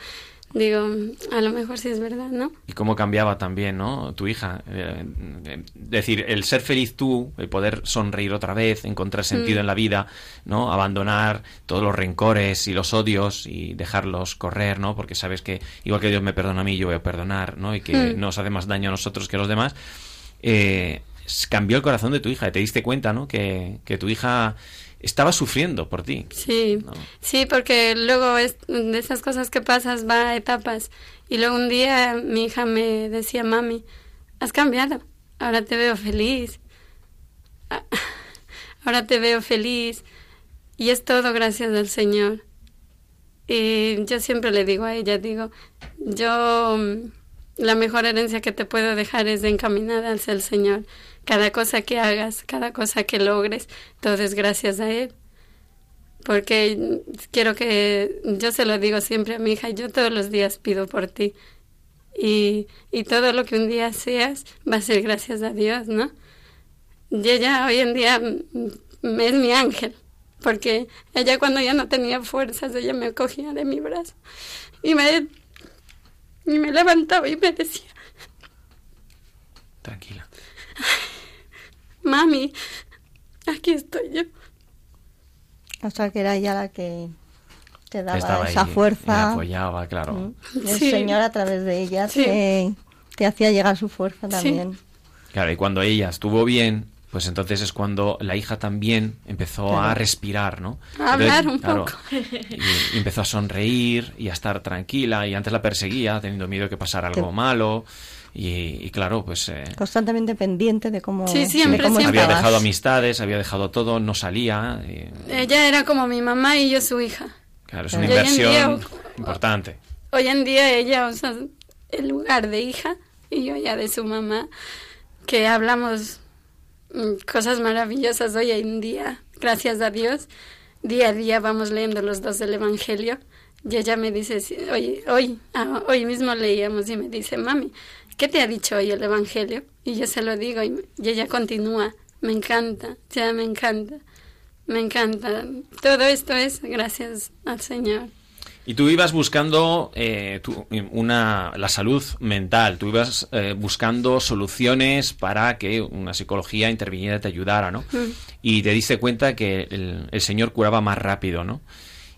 Speaker 7: Digo, a lo mejor sí es verdad, ¿no?
Speaker 3: Y cómo cambiaba también, ¿no? Tu hija. Eh, eh, decir, el ser feliz tú, el poder sonreír otra vez, encontrar sentido
Speaker 7: Mm.
Speaker 3: en la vida, ¿no? Abandonar todos los rencores y los odios y dejarlos correr, ¿no? Porque sabes que igual que Dios me perdona a mí, yo voy a perdonar, ¿no? Y que
Speaker 7: Mm.
Speaker 3: nos hace más daño a nosotros que a los demás. Eh, cambió el corazón de tu hija y te diste cuenta, ¿no? Que, que tu hija estaba sufriendo por ti.
Speaker 7: Sí,
Speaker 3: ¿no?
Speaker 7: sí, porque luego es, de esas cosas que pasas va a etapas. Y luego un día mi hija me decía, mami, has cambiado, ahora te veo feliz. Ah, Ahora te veo feliz. Y es todo gracias al Señor. Y yo siempre le digo a ella, digo, yo mm, la mejor herencia que te puedo dejar es encaminada hacia el Señor. Cada cosa que hagas, cada cosa que logres, todo es gracias a Él porque quiero que yo se lo digo siempre a mi hija, yo todos los días pido por ti y, y todo lo que un día seas va a ser gracias a Dios, ¿no? Y ella hoy en día es mi ángel, porque ella cuando ya no tenía fuerzas, ella me cogía de mi brazo y me, y me levantaba y me decía,
Speaker 3: Tranquila.
Speaker 7: mami, aquí estoy yo.
Speaker 4: O sea, que era ella la que te daba
Speaker 3: estaba
Speaker 4: esa
Speaker 3: ahí, me
Speaker 4: fuerza.
Speaker 3: apoyaba, claro.
Speaker 4: Mm. El
Speaker 7: Sí.
Speaker 4: Señor a través de ella
Speaker 7: Sí.
Speaker 4: te, te hacía llegar su fuerza también.
Speaker 3: Claro, y cuando ella estuvo bien, pues entonces es cuando la hija también empezó a respirar, ¿no?
Speaker 7: A hablar un
Speaker 3: claro,
Speaker 7: poco.
Speaker 3: Y, empezó a sonreír y a estar tranquila y antes la perseguía teniendo miedo de que pasara algo malo y, y claro, pues eh,
Speaker 4: Constantemente pendiente de cómo,
Speaker 7: Sí, siempre,
Speaker 4: de cómo
Speaker 7: siempre.
Speaker 3: había dejado amistades, había dejado todo, no salía. y,
Speaker 7: Ella era como mi mamá y yo su hija.
Speaker 3: claro, es una inversión
Speaker 7: día-
Speaker 3: importante.
Speaker 7: Hoy en día ella usa el lugar de hija y yo ya de su mamá, que hablamos cosas maravillosas hoy en día, gracias a Dios. Día a día vamos leyendo los dos del Evangelio y ella me dice, hoy, hoy, ah, hoy mismo leíamos y me dice, mami, ¿qué te ha dicho hoy el Evangelio? Y yo se lo digo y, y ella continúa, me encanta, ya me encanta, me encanta. Todo esto es gracias al Señor.
Speaker 3: Y tú ibas buscando eh, tú, una, la salud mental, tú ibas eh, buscando soluciones para que una psicología interviniera y te ayudara, ¿no? Y te diste cuenta que el, el Señor curaba más rápido, ¿no?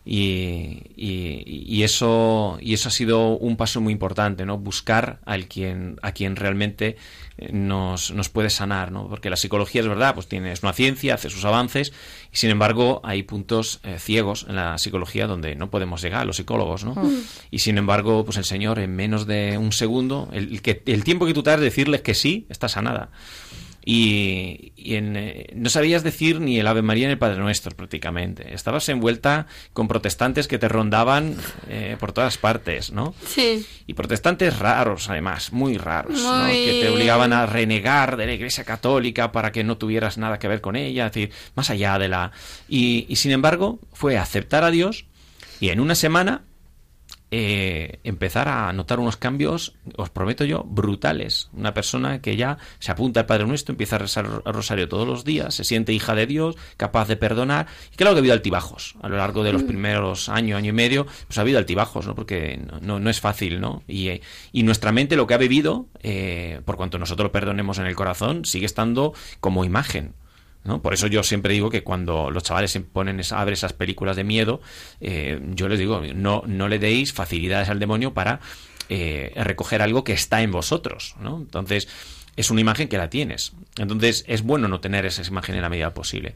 Speaker 3: Y, y- y eso y eso ha sido un paso muy importante no buscar al quien a quien realmente eh, nos, nos puede sanar no porque la psicología es verdad pues tiene es una ciencia hace sus avances y sin embargo hay puntos eh, ciegos en la psicología donde no podemos llegar los psicólogos no y sin embargo pues el señor en menos de un segundo el, el que el tiempo que tú tardas de decirles que sí está sanada y, y en, eh, no sabías decir ni el Ave María ni el Padre Nuestro prácticamente. Estabas envuelta con protestantes que te rondaban eh, por todas partes, ¿no?
Speaker 7: Sí,
Speaker 3: Y protestantes raros, además, muy raros, ¿no? Que te obligaban a renegar de la Iglesia Católica para que no tuvieras nada que ver con ella, es decir, más allá de la... Y, y sin embargo, fue aceptar a Dios y en una semana eh, empezar a notar unos cambios, os prometo yo, brutales. Una persona que ya se apunta al Padre Nuestro, empieza a rezar el rosario todos los días, se siente hija de Dios, capaz de perdonar. Y claro que ha habido altibajos. A lo largo de los primeros año, año y medio, pues ha habido altibajos, ¿no? Porque no, no, no es fácil, ¿no? Y, eh, y nuestra mente lo que ha vivido, eh, por cuanto nosotros lo perdonemos en el corazón, sigue estando como imagen. Por eso yo siempre digo que cuando los chavales se ponen esa- a ver esas películas de miedo, eh, yo les digo, no, no le deis facilidades al demonio para eh, recoger algo que está en vosotros. Entonces, es una imagen que la tienes. Entonces, es bueno no tener esa imagen en la medida posible.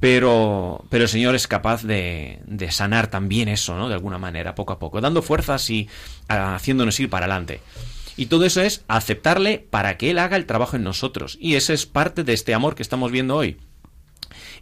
Speaker 3: Pero, pero el Señor es capaz de, de sanar también eso, ¿no? De alguna manera, poco a poco, dando fuerzas y ah, haciéndonos ir para adelante. Y todo eso es aceptarle para que Él haga el trabajo en nosotros. Y ese es parte de este amor que estamos viendo hoy.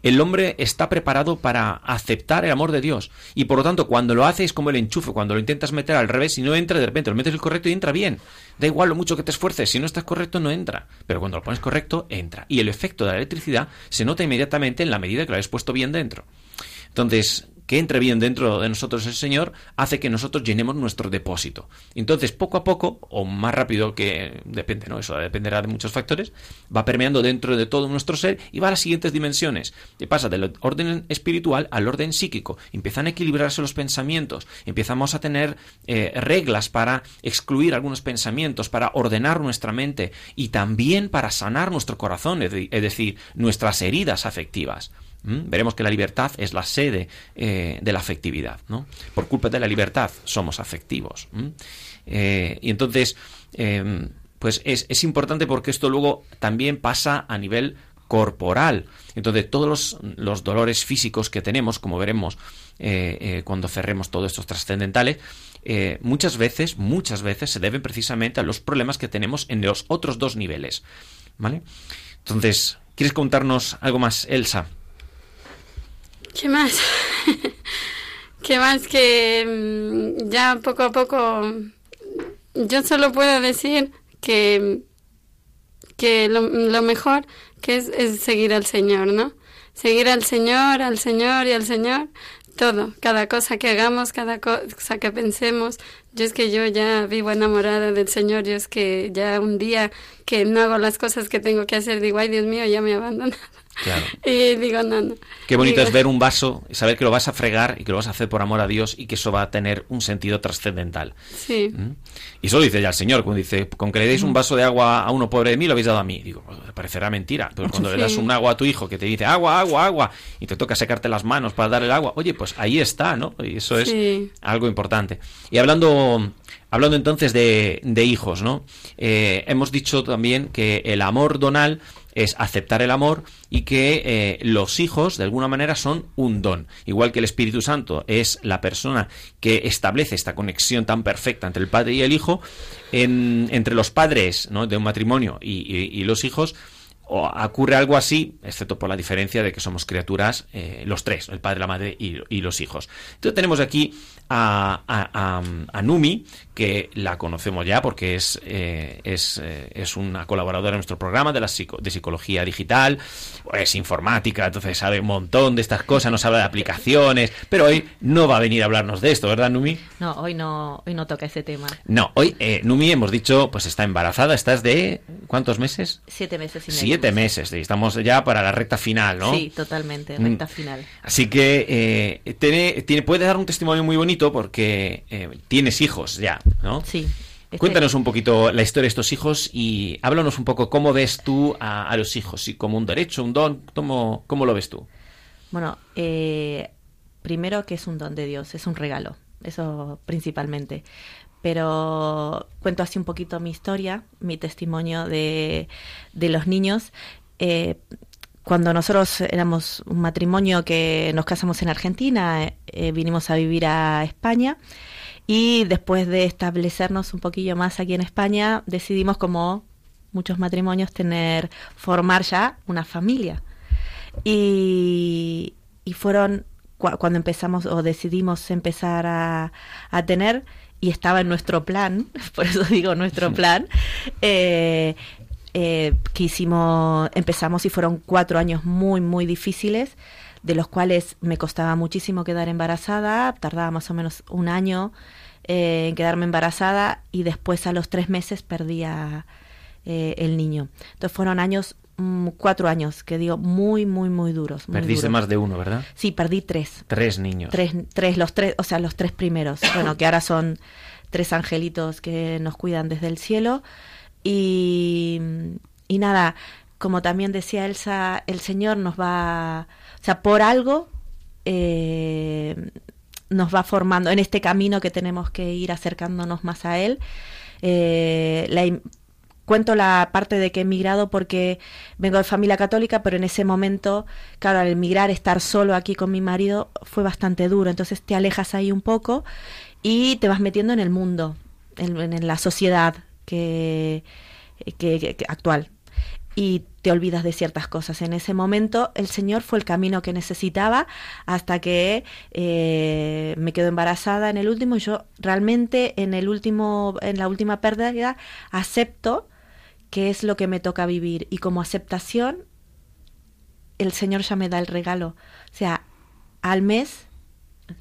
Speaker 3: El hombre está preparado para aceptar el amor de Dios. Y por lo tanto, cuando lo hace es como el enchufe. Cuando lo intentas meter al revés y no entra, de repente lo metes el correcto y entra bien. Da igual lo mucho que te esfuerces. Si no estás correcto, no entra. Pero cuando lo pones correcto, entra. Y el efecto de la electricidad se nota inmediatamente en la medida que lo hayas puesto bien dentro. Entonces, que entre bien dentro de nosotros el Señor hace que nosotros llenemos nuestro depósito. Entonces, poco a poco, o más rápido que depende, ¿no? Eso dependerá de muchos factores, va permeando dentro de todo nuestro ser y va a las siguientes dimensiones. Y pasa del orden espiritual al orden psíquico. Empiezan a equilibrarse los pensamientos. Empezamos a tener eh, reglas para excluir algunos pensamientos, para ordenar nuestra mente y también para sanar nuestro corazón, es de- es decir, nuestras heridas afectivas. ¿Mm? Veremos que la libertad es la sede eh, de la afectividad. ¿no? Por culpa de la libertad somos afectivos. ¿m? Eh, y entonces, eh, pues es, es importante porque esto luego también pasa a nivel corporal. Entonces, todos los, los dolores físicos que tenemos, como veremos eh, cuando cerremos todos estos trascendentales, muchas veces, muchas veces se deben precisamente a los problemas que tenemos en los otros dos niveles. ¿Vale? Entonces, ¿quieres contarnos algo más, Elsa?
Speaker 7: ¿Qué más? ¿Qué más que mm, ya poco a poco yo solo puedo decir que que lo, lo mejor que es, es seguir al Señor, ¿no? Seguir al Señor, al Señor y al Señor, todo, cada cosa que hagamos, cada cosa que pensemos. Yo es que yo ya vivo enamorada del Señor, yo es que ya un día que no hago las cosas que tengo que hacer, digo, ay Dios mío, ya me abandona.
Speaker 3: Claro.
Speaker 7: Y digo, no, no.
Speaker 3: Qué bonito
Speaker 7: Digo,
Speaker 3: es ver un vaso y saber que lo vas a fregar y que lo vas a hacer por amor a Dios y que eso va a tener un sentido trascendental.
Speaker 7: Sí.
Speaker 3: ¿Mm? Y eso lo dice ya el Señor, cuando dice, con que le deis un vaso de agua a uno pobre de mí, lo habéis dado a mí. Digo, pues, parecerá mentira, pero cuando le das un agua a tu hijo que te dice agua, agua, agua, y te toca secarte las manos para dar el agua, oye, pues ahí está, ¿no? Y eso es
Speaker 7: Sí.
Speaker 3: algo importante. Y hablando, hablando entonces de, de hijos, ¿no? Eh, hemos dicho también que el amor donal es aceptar el amor y que eh, los hijos de alguna manera son un don. Igual que el Espíritu Santo es la persona que establece esta conexión tan perfecta entre el padre y el hijo, en- entre los padres ¿no? de un matrimonio y, los hijos, ocurre algo así, excepto por la diferencia de que somos criaturas, eh, los tres, el padre, la madre y, y los hijos. Entonces tenemos aquí a, a- a- Numi, que la conocemos ya porque es, eh, es, eh, es una colaboradora de nuestro programa de, la psico- de psicología digital, es informática, entonces sabe un montón de estas cosas, nos habla de aplicaciones, pero hoy no va a venir a hablarnos de esto, ¿verdad, Numi?
Speaker 6: No, hoy no, hoy no toca ese tema.
Speaker 3: No, hoy eh, Numi hemos dicho, pues está embarazada, estás de ¿cuántos meses?
Speaker 6: Siete meses y medio.
Speaker 3: siete meses, y estamos ya para la recta final, ¿no?
Speaker 6: Sí, totalmente,
Speaker 3: Mm.
Speaker 6: recta final.
Speaker 3: Así que tiene, tiene, puede dar un testimonio muy bonito porque eh, tienes hijos ya, ¿no?
Speaker 6: Sí. Este-
Speaker 3: Cuéntanos un poquito la historia de estos hijos y háblanos un poco cómo ves tú a, a los hijos, si como un derecho, un don, ¿cómo, cómo lo ves tú?
Speaker 6: Bueno, eh, primero que es un don de Dios, es un regalo, eso principalmente. Pero cuento así un poquito mi historia, mi testimonio de, de los niños. Eh, cuando nosotros éramos un matrimonio que nos casamos en Argentina, eh, vinimos a vivir a España y después de establecernos un poquillo más aquí en España, decidimos como muchos matrimonios tener, formar ya una familia. Y, y fueron cua- cuando empezamos o decidimos empezar a, a tener, y estaba en nuestro plan, por eso digo nuestro plan, eh, eh, que hicimos, empezamos y fueron cuatro años muy, muy difíciles, de los cuales me costaba muchísimo quedar embarazada, tardaba más o menos un año eh, en quedarme embarazada y después a los tres meses perdía eh, el niño. Entonces fueron años, mm, cuatro años, que digo, muy, muy, muy duros. muy
Speaker 3: Perdiste
Speaker 6: duros.
Speaker 3: más de uno, ¿verdad?
Speaker 6: Sí, perdí tres.
Speaker 3: Tres niños.
Speaker 6: Tres, tres, los tres, o sea, los tres primeros. Bueno, que ahora son tres angelitos que nos cuidan desde el cielo. Y, y nada, como también decía Elsa, el Señor nos va, o sea, por algo eh, nos va formando en este camino que tenemos que ir acercándonos más a Él. Eh, cuento la parte de que he emigrado porque vengo de familia católica, pero en ese momento, claro, al emigrar, estar solo aquí con mi marido fue bastante duro. Entonces te alejas ahí un poco y te vas metiendo en el mundo, en la sociedad que, que- actual. Y te olvidas de ciertas cosas. En ese momento el Señor fue el camino que necesitaba hasta que eh, me quedo embarazada en el último. Yo realmente en el último, en la última pérdida, acepto que es lo que me toca vivir. Y como aceptación, el Señor ya me da el regalo. O sea, al mes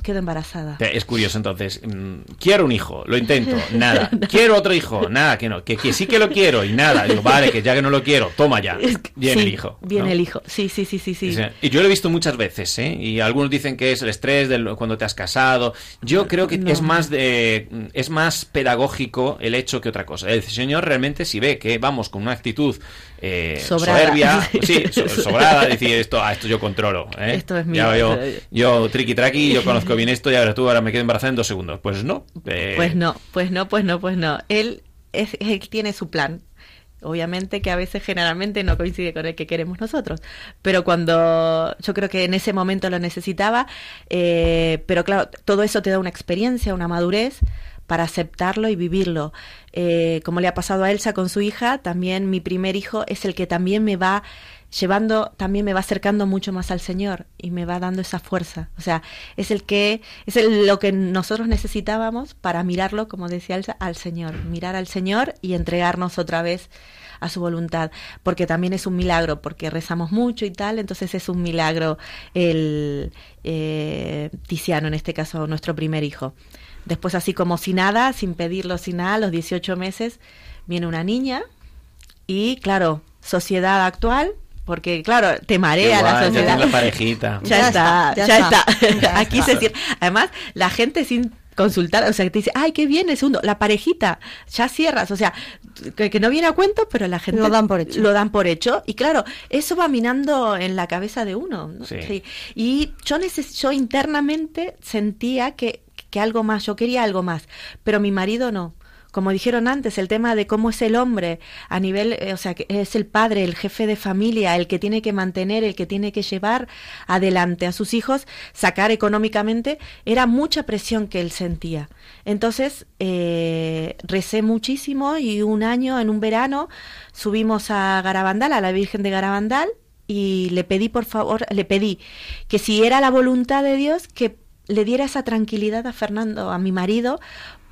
Speaker 6: quedo embarazada.
Speaker 3: Es curioso, entonces. mm, Quiero un hijo, lo intento, nada. Quiero otro hijo, nada, que no. Que, que sí que lo quiero y nada. Digo, vale, que ya que no lo quiero, toma ya. Viene
Speaker 6: Sí,
Speaker 3: el hijo.
Speaker 6: Viene
Speaker 3: ¿no?
Speaker 6: el hijo. Sí, sí, sí, sí, sí.
Speaker 3: Y yo lo he visto muchas veces, ¿eh? Y algunos dicen que es el estrés de cuando te has casado. Yo creo que
Speaker 6: No.
Speaker 3: es más de es más pedagógico el hecho que otra cosa. El señor realmente si ve que vamos con una actitud eh,
Speaker 6: Sobrada.
Speaker 3: soberbia, sí, so- sobrada, decir esto, ah, esto yo controlo, ¿eh?
Speaker 6: Esto es mío.
Speaker 3: yo, yo triqui traqui, yo conozco bien esto y ahora tú ahora me quedo embarazada en dos segundos. Pues no. eh,
Speaker 6: Pues no, pues no, pues no, pues no. Él, es, él tiene su plan. Obviamente que a veces generalmente no coincide con el que queremos nosotros, pero cuando yo creo que en ese momento lo necesitaba, eh, pero claro, todo eso te da una experiencia, una madurez para aceptarlo y vivirlo. Eh, como le ha pasado a Elsa con su hija, también mi primer hijo es el que también me va llevando, también me va acercando mucho más al Señor y me va dando esa fuerza. O sea, es el que, es el- lo que nosotros necesitábamos para mirarlo, como decía Elsa, al Señor, mirar al Señor y entregarnos otra vez a su voluntad, porque también es un milagro, porque rezamos mucho y tal, entonces es un milagro el eh, Tiziano, en este caso nuestro primer hijo. Después, así como sin nada, sin pedirlo, sin nada, a los 18 meses, viene una niña y, claro, sociedad actual, porque, claro, te marea la
Speaker 3: guay, ya
Speaker 6: sociedad.
Speaker 3: tengo la parejita.
Speaker 6: Ya,
Speaker 4: Ya
Speaker 6: está,
Speaker 4: está,
Speaker 6: ya,
Speaker 4: ya
Speaker 6: está.
Speaker 4: está. Ya
Speaker 6: Aquí se cierra. Además, la gente sin consultar, o sea, que te dice, ay, qué bien, el segundo, la parejita, ya cierras, o sea, que, que no viene a cuento, pero la gente
Speaker 4: Lo dan por hecho.
Speaker 6: Lo dan por hecho, y claro, eso va minando en la cabeza de uno. ¿no?
Speaker 3: Sí.
Speaker 6: Y yo, neces yo internamente sentía que, que algo más, yo quería algo más, pero mi marido no. Como dijeron antes, el tema de cómo es el hombre a nivel, eh, o sea, que es el padre, el jefe de familia, el que tiene que mantener, el que tiene que llevar adelante a sus hijos, sacar económicamente, era mucha presión que él sentía. Entonces, eh, recé muchísimo y un año, en un verano, subimos a Garabandal, a la Virgen de Garabandal, y le pedí, por favor, le pedí que si era la voluntad de Dios, que le diera esa tranquilidad a Fernando, a mi marido,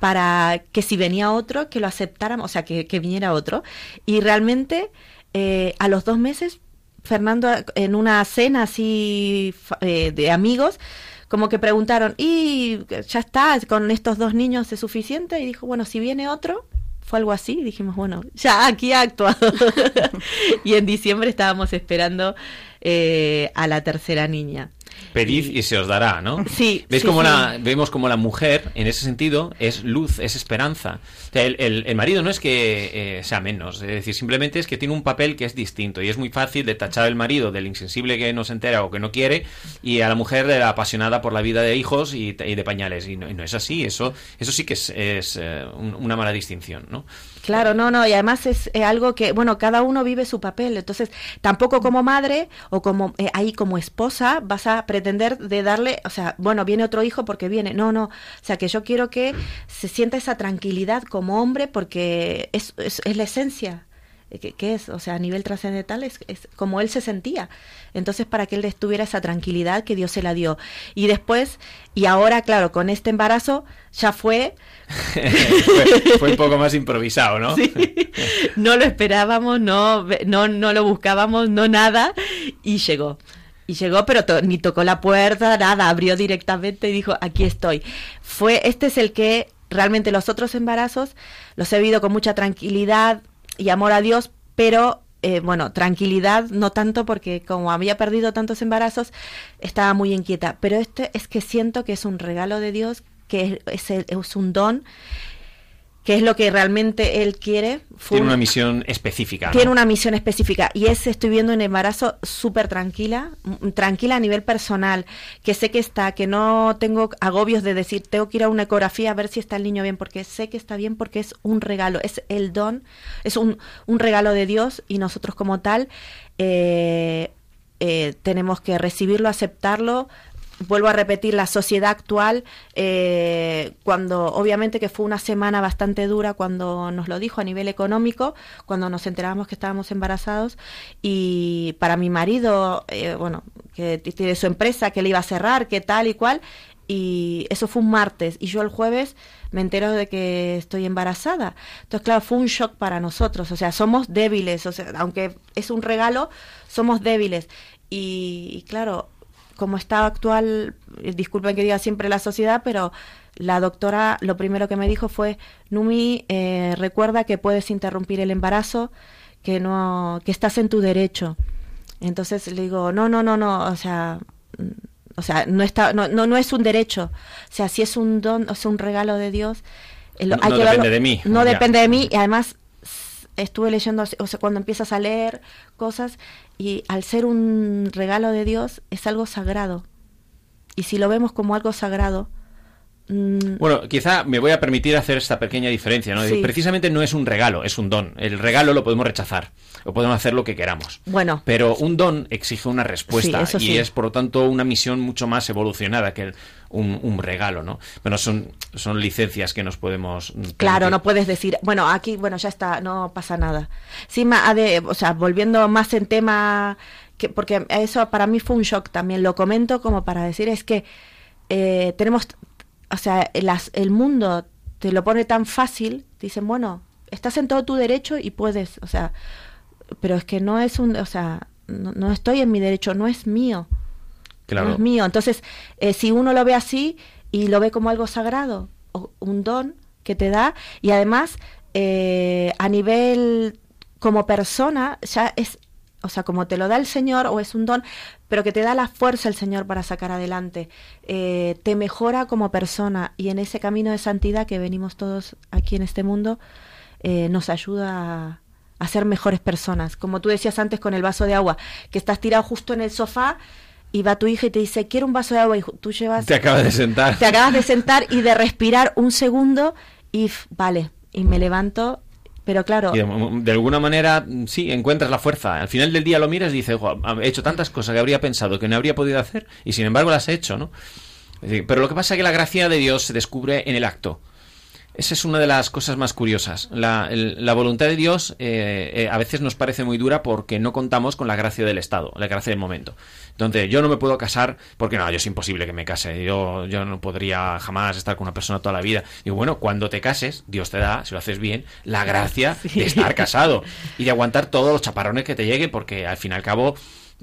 Speaker 6: para que si venía otro, que lo aceptáramos, o sea, que, que viniera otro. Y realmente, eh, a los dos meses, Fernando, en una cena así eh, de amigos, como que preguntaron, ¿y ya está? ¿Con estos dos niños es suficiente? Y dijo, bueno, si viene otro, Fue algo así, dijimos, bueno, ya aquí ha actuado. y en diciembre estábamos esperando eh, a la tercera niña.
Speaker 3: Pedid y se os dará, ¿no?
Speaker 6: Sí,
Speaker 3: ¿Veis
Speaker 6: sí,
Speaker 3: cómo
Speaker 6: sí.
Speaker 3: la, vemos como la mujer, en ese sentido, es luz, es esperanza. O sea, el, el- el marido no es que eh, sea menos, es decir, simplemente es que tiene un papel que es distinto y es muy fácil de tachar al marido del insensible que no se entera o que no quiere y a la mujer de la apasionada por la vida de hijos y, y de pañales. Y no, y no es así, eso, eso sí que es, es, eh, un- una mala distinción, ¿no?
Speaker 6: Claro, no, no, y además es eh, algo que, bueno, cada uno vive su papel, entonces tampoco como madre o como eh, ahí como esposa vas a pretender de darle, o sea, bueno, viene otro hijo porque viene, no, no, o sea, que yo quiero que se sienta esa tranquilidad como hombre porque es, es, es la esencia. Que es, o sea, a nivel trascendental es, es como él se sentía. Entonces, para que él tuviera esa tranquilidad que Dios se la dio. Y después, y ahora, claro, con este embarazo ya fue,
Speaker 3: fue, fue un poco más improvisado, ¿no?
Speaker 6: Sí. No lo esperábamos, no, no, no lo buscábamos, no nada, y llegó. Y llegó, pero to- ni tocó la puerta, nada, abrió directamente y dijo, aquí estoy. Fue, este es el que realmente los otros embarazos los he vivido con mucha tranquilidad y amor a Dios, pero eh, bueno, tranquilidad no tanto porque como había perdido tantos embarazos, estaba muy inquieta. Pero este es que siento que es un regalo de Dios, que es, es es un don que es lo que realmente él quiere. Fue
Speaker 3: Tiene
Speaker 6: un-
Speaker 3: una misión específica. ¿no?
Speaker 6: tiene una misión específica y es estoy viendo un embarazo súper tranquila, mm, tranquila a nivel personal, que sé que está, que no tengo agobios de decir tengo que ir a una ecografía a ver si está el niño bien, porque sé que está bien porque es un regalo, es el don, es un, un regalo de Dios y nosotros como tal eh, eh, tenemos que recibirlo, aceptarlo. Vuelvo a repetir, la sociedad actual, eh, cuando obviamente que fue una semana bastante dura cuando nos lo dijo a nivel económico, cuando nos enterábamos que estábamos embarazados y para mi marido, eh, bueno, que tiene su empresa, que le iba a cerrar, que tal y cual, y eso fue un martes y yo el jueves me entero de que estoy embarazada. Entonces, claro, fue un shock para nosotros, o sea, somos débiles, o sea, aunque es un regalo, somos débiles. Y claro, como está actual, eh, disculpen que diga siempre la sociedad, pero la doctora lo primero que me dijo fue, Numi, eh, recuerda que puedes interrumpir el embarazo, que no, que estás en tu derecho. Entonces le digo, no, no, no, no, o sea, mm, o sea, no está, no, no, no es un derecho, o sea, si es un don, o sea, un regalo de Dios, eh, lo-
Speaker 3: No-
Speaker 6: hay
Speaker 3: no
Speaker 6: que verlo-
Speaker 3: depende de mí,
Speaker 6: No
Speaker 3: ya.
Speaker 6: depende de mí y además estuve leyendo, o sea, cuando empiezas a leer cosas y al ser un regalo de Dios es algo sagrado. Y si lo vemos como algo sagrado, mm,
Speaker 3: Bueno, quizá me voy a permitir hacer esta pequeña diferencia, ¿no?
Speaker 6: Sí.
Speaker 3: Precisamente no es un regalo, es un don. El regalo lo podemos rechazar, o podemos hacer lo que queramos.
Speaker 6: bueno,
Speaker 3: Pero un don exige una respuesta
Speaker 6: Sí,
Speaker 3: y
Speaker 6: sí.
Speaker 3: es, por lo tanto, una misión mucho más evolucionada que el- un, un regalo, ¿no? Bueno, son, son licencias que nos podemos...
Speaker 6: Claro, no puedes decir, bueno, aquí, bueno, ya está, no pasa nada. Sí, o sea, volviendo más en tema, que, porque eso para mí fue un shock también, lo comento como para decir, es que eh, tenemos, o sea, el mundo te lo pone tan fácil, dicen, bueno, estás en todo tu derecho y puedes, o sea, pero es que no es un, o sea, no estoy en mi derecho, no es mío
Speaker 3: Claro.
Speaker 6: es mío. Entonces, eh, si uno lo ve así y lo ve como algo sagrado, o un don que te da, y además eh, a nivel como persona, ya es, o sea, como te lo da el Señor, o es un don, pero que te da la fuerza el Señor para sacar adelante, eh, te mejora como persona, y en ese camino de santidad que venimos todos aquí en este mundo, nos ayuda a, a ser mejores personas. Como tú decías antes con el vaso de agua, que estás tirado justo en el sofá y va tu hija y te dice, quiero un vaso de agua y tú llevas...
Speaker 3: Te acabas de sentar.
Speaker 6: Te acabas de sentar y de respirar un segundo y vale, y me levanto, pero claro,
Speaker 3: de, de alguna manera, sí, encuentras la fuerza. Al final del día lo miras y dices, "Jo, he hecho tantas cosas que habría pensado que no habría podido hacer y sin embargo las he hecho, ¿no? Pero lo que pasa es que la gracia de Dios se descubre en el acto. Esa es una de las cosas más curiosas. La, el- la voluntad de Dios eh, eh, a veces nos parece muy dura porque no contamos con la gracia del Estado, la gracia del momento. Entonces, yo no me puedo casar porque no, yo es imposible que me case. Yo, yo no podría jamás estar con una persona toda la vida. Digo, bueno, cuando te cases, Dios te da, si lo haces bien, la gracia de estar casado y de aguantar todos los chaparrones que te lleguen porque al fin y al cabo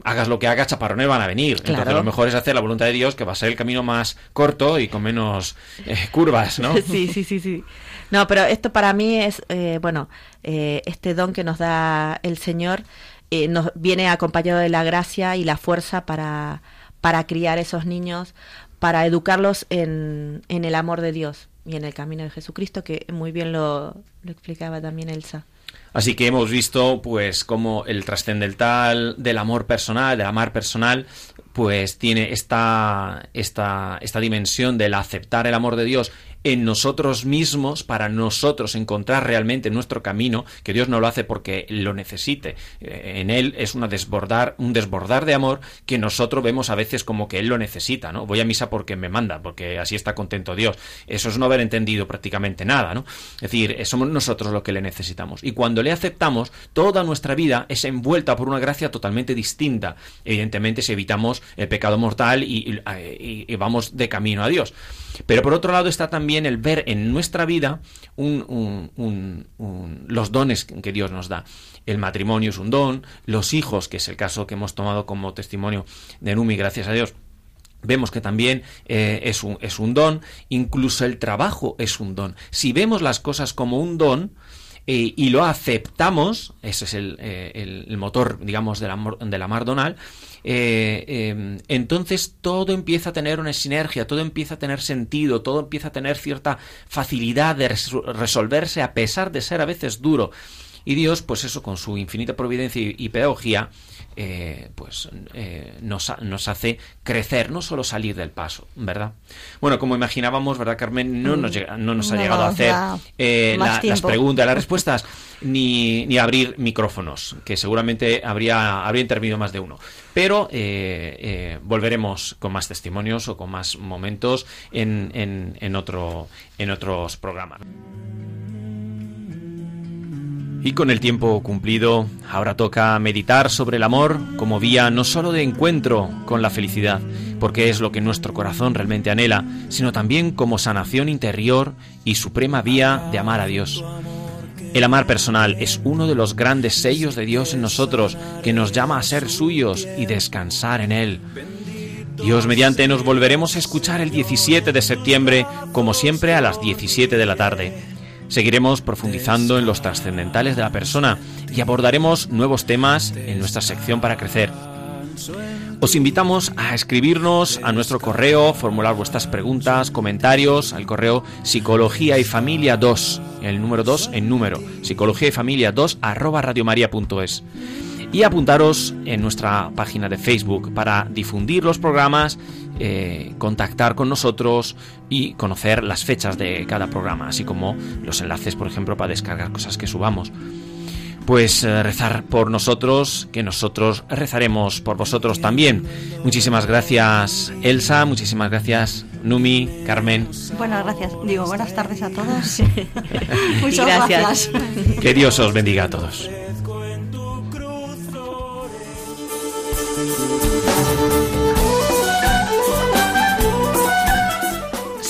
Speaker 3: hagas lo que hagas, chaparrones van a venir. Entonces lo mejor es hacer la voluntad de Dios, que va a ser el camino más corto y con menos eh, curvas, ¿no?
Speaker 6: Sí, sí, sí, sí. No, pero esto para mí es, eh, bueno, eh, este don que nos da el Señor eh, nos viene acompañado de la gracia y la fuerza para, para criar esos niños, para educarlos en, en el amor de Dios y en el camino de Jesucristo, que muy bien lo, lo explicaba también Elsa.
Speaker 3: Así que hemos visto, pues, cómo el trascendental del amor personal, del amar personal, pues tiene esta, esta, esta dimensión del aceptar el amor de Dios en nosotros mismos para nosotros encontrar realmente nuestro camino, que Dios no lo hace porque lo necesite. Eh, En Él es una desbordar, un desbordar de amor que nosotros vemos a veces como que Él lo necesita, ¿no? Voy a misa porque me manda, porque así está contento Dios. Eso es no haber entendido prácticamente nada, ¿no? Es decir, eh, somos nosotros lo que le necesitamos. Y cuando le aceptamos, toda nuestra vida es envuelta por una gracia totalmente distinta. Evidentemente, si evitamos el pecado mortal y, y- y vamos de camino a Dios. Pero por otro lado está también el ver en nuestra vida un- un- un- los dones que Dios nos da. El matrimonio es un don, los hijos, que es el caso que hemos tomado como testimonio de Numi, gracias a Dios, Vemos que también eh, es, un, es un don, incluso el trabajo es un don. Si vemos las cosas como un don y lo aceptamos, ese es el, eh, el- motor, digamos, del amor, del amar donal, eh, eh, entonces todo empieza a tener una sinergia, todo empieza a tener sentido, todo empieza a tener cierta facilidad de res- resolverse a pesar de ser a veces duro. Y Dios, pues eso, con su infinita providencia y pedagogía, eh, pues eh, nos, ha- nos hace crecer, no solo salir del paso, ¿verdad? Bueno, como imaginábamos, ¿verdad, Carmen? No nos, llega- no nos ha llegado a hacer eh, la- las preguntas, las respuestas, ni, ni abrir micrófonos, que seguramente habría, habría intervenido más de uno. Pero volveremos con más testimonios o con más momentos en, en, en, otro, en otros programas. Y con el tiempo cumplido, ahora toca meditar sobre el amor como vía no solo de encuentro con la felicidad, porque es lo que nuestro corazón realmente anhela, sino también como sanación interior y suprema vía de amar a Dios. El amar personal es uno de los grandes sellos de Dios en nosotros, que nos llama a ser suyos y descansar en Él. Dios mediante nos volveremos a escuchar el 17 de septiembre, como siempre a las 17 de la tarde. Seguiremos profundizando en los trascendentales de la persona y abordaremos nuevos temas en nuestra sección para crecer. Os invitamos a escribirnos a nuestro correo, formular vuestras preguntas, comentarios al correo psicología y familia 2, el número 2 en número, psicología y familia 2 arroba radiomaria.es y apuntaros en nuestra página de Facebook para difundir los programas, eh, contactar con nosotros y conocer las fechas de cada programa, así como los enlaces, por ejemplo, para descargar cosas que subamos. Pues eh, rezar por nosotros, que nosotros rezaremos por vosotros también. Muchísimas gracias Elsa, muchísimas gracias Numi, Carmen.
Speaker 4: Buenas gracias. Digo, buenas tardes a todos. Muchas
Speaker 6: gracias.
Speaker 4: gracias.
Speaker 3: Que Dios os bendiga a todos.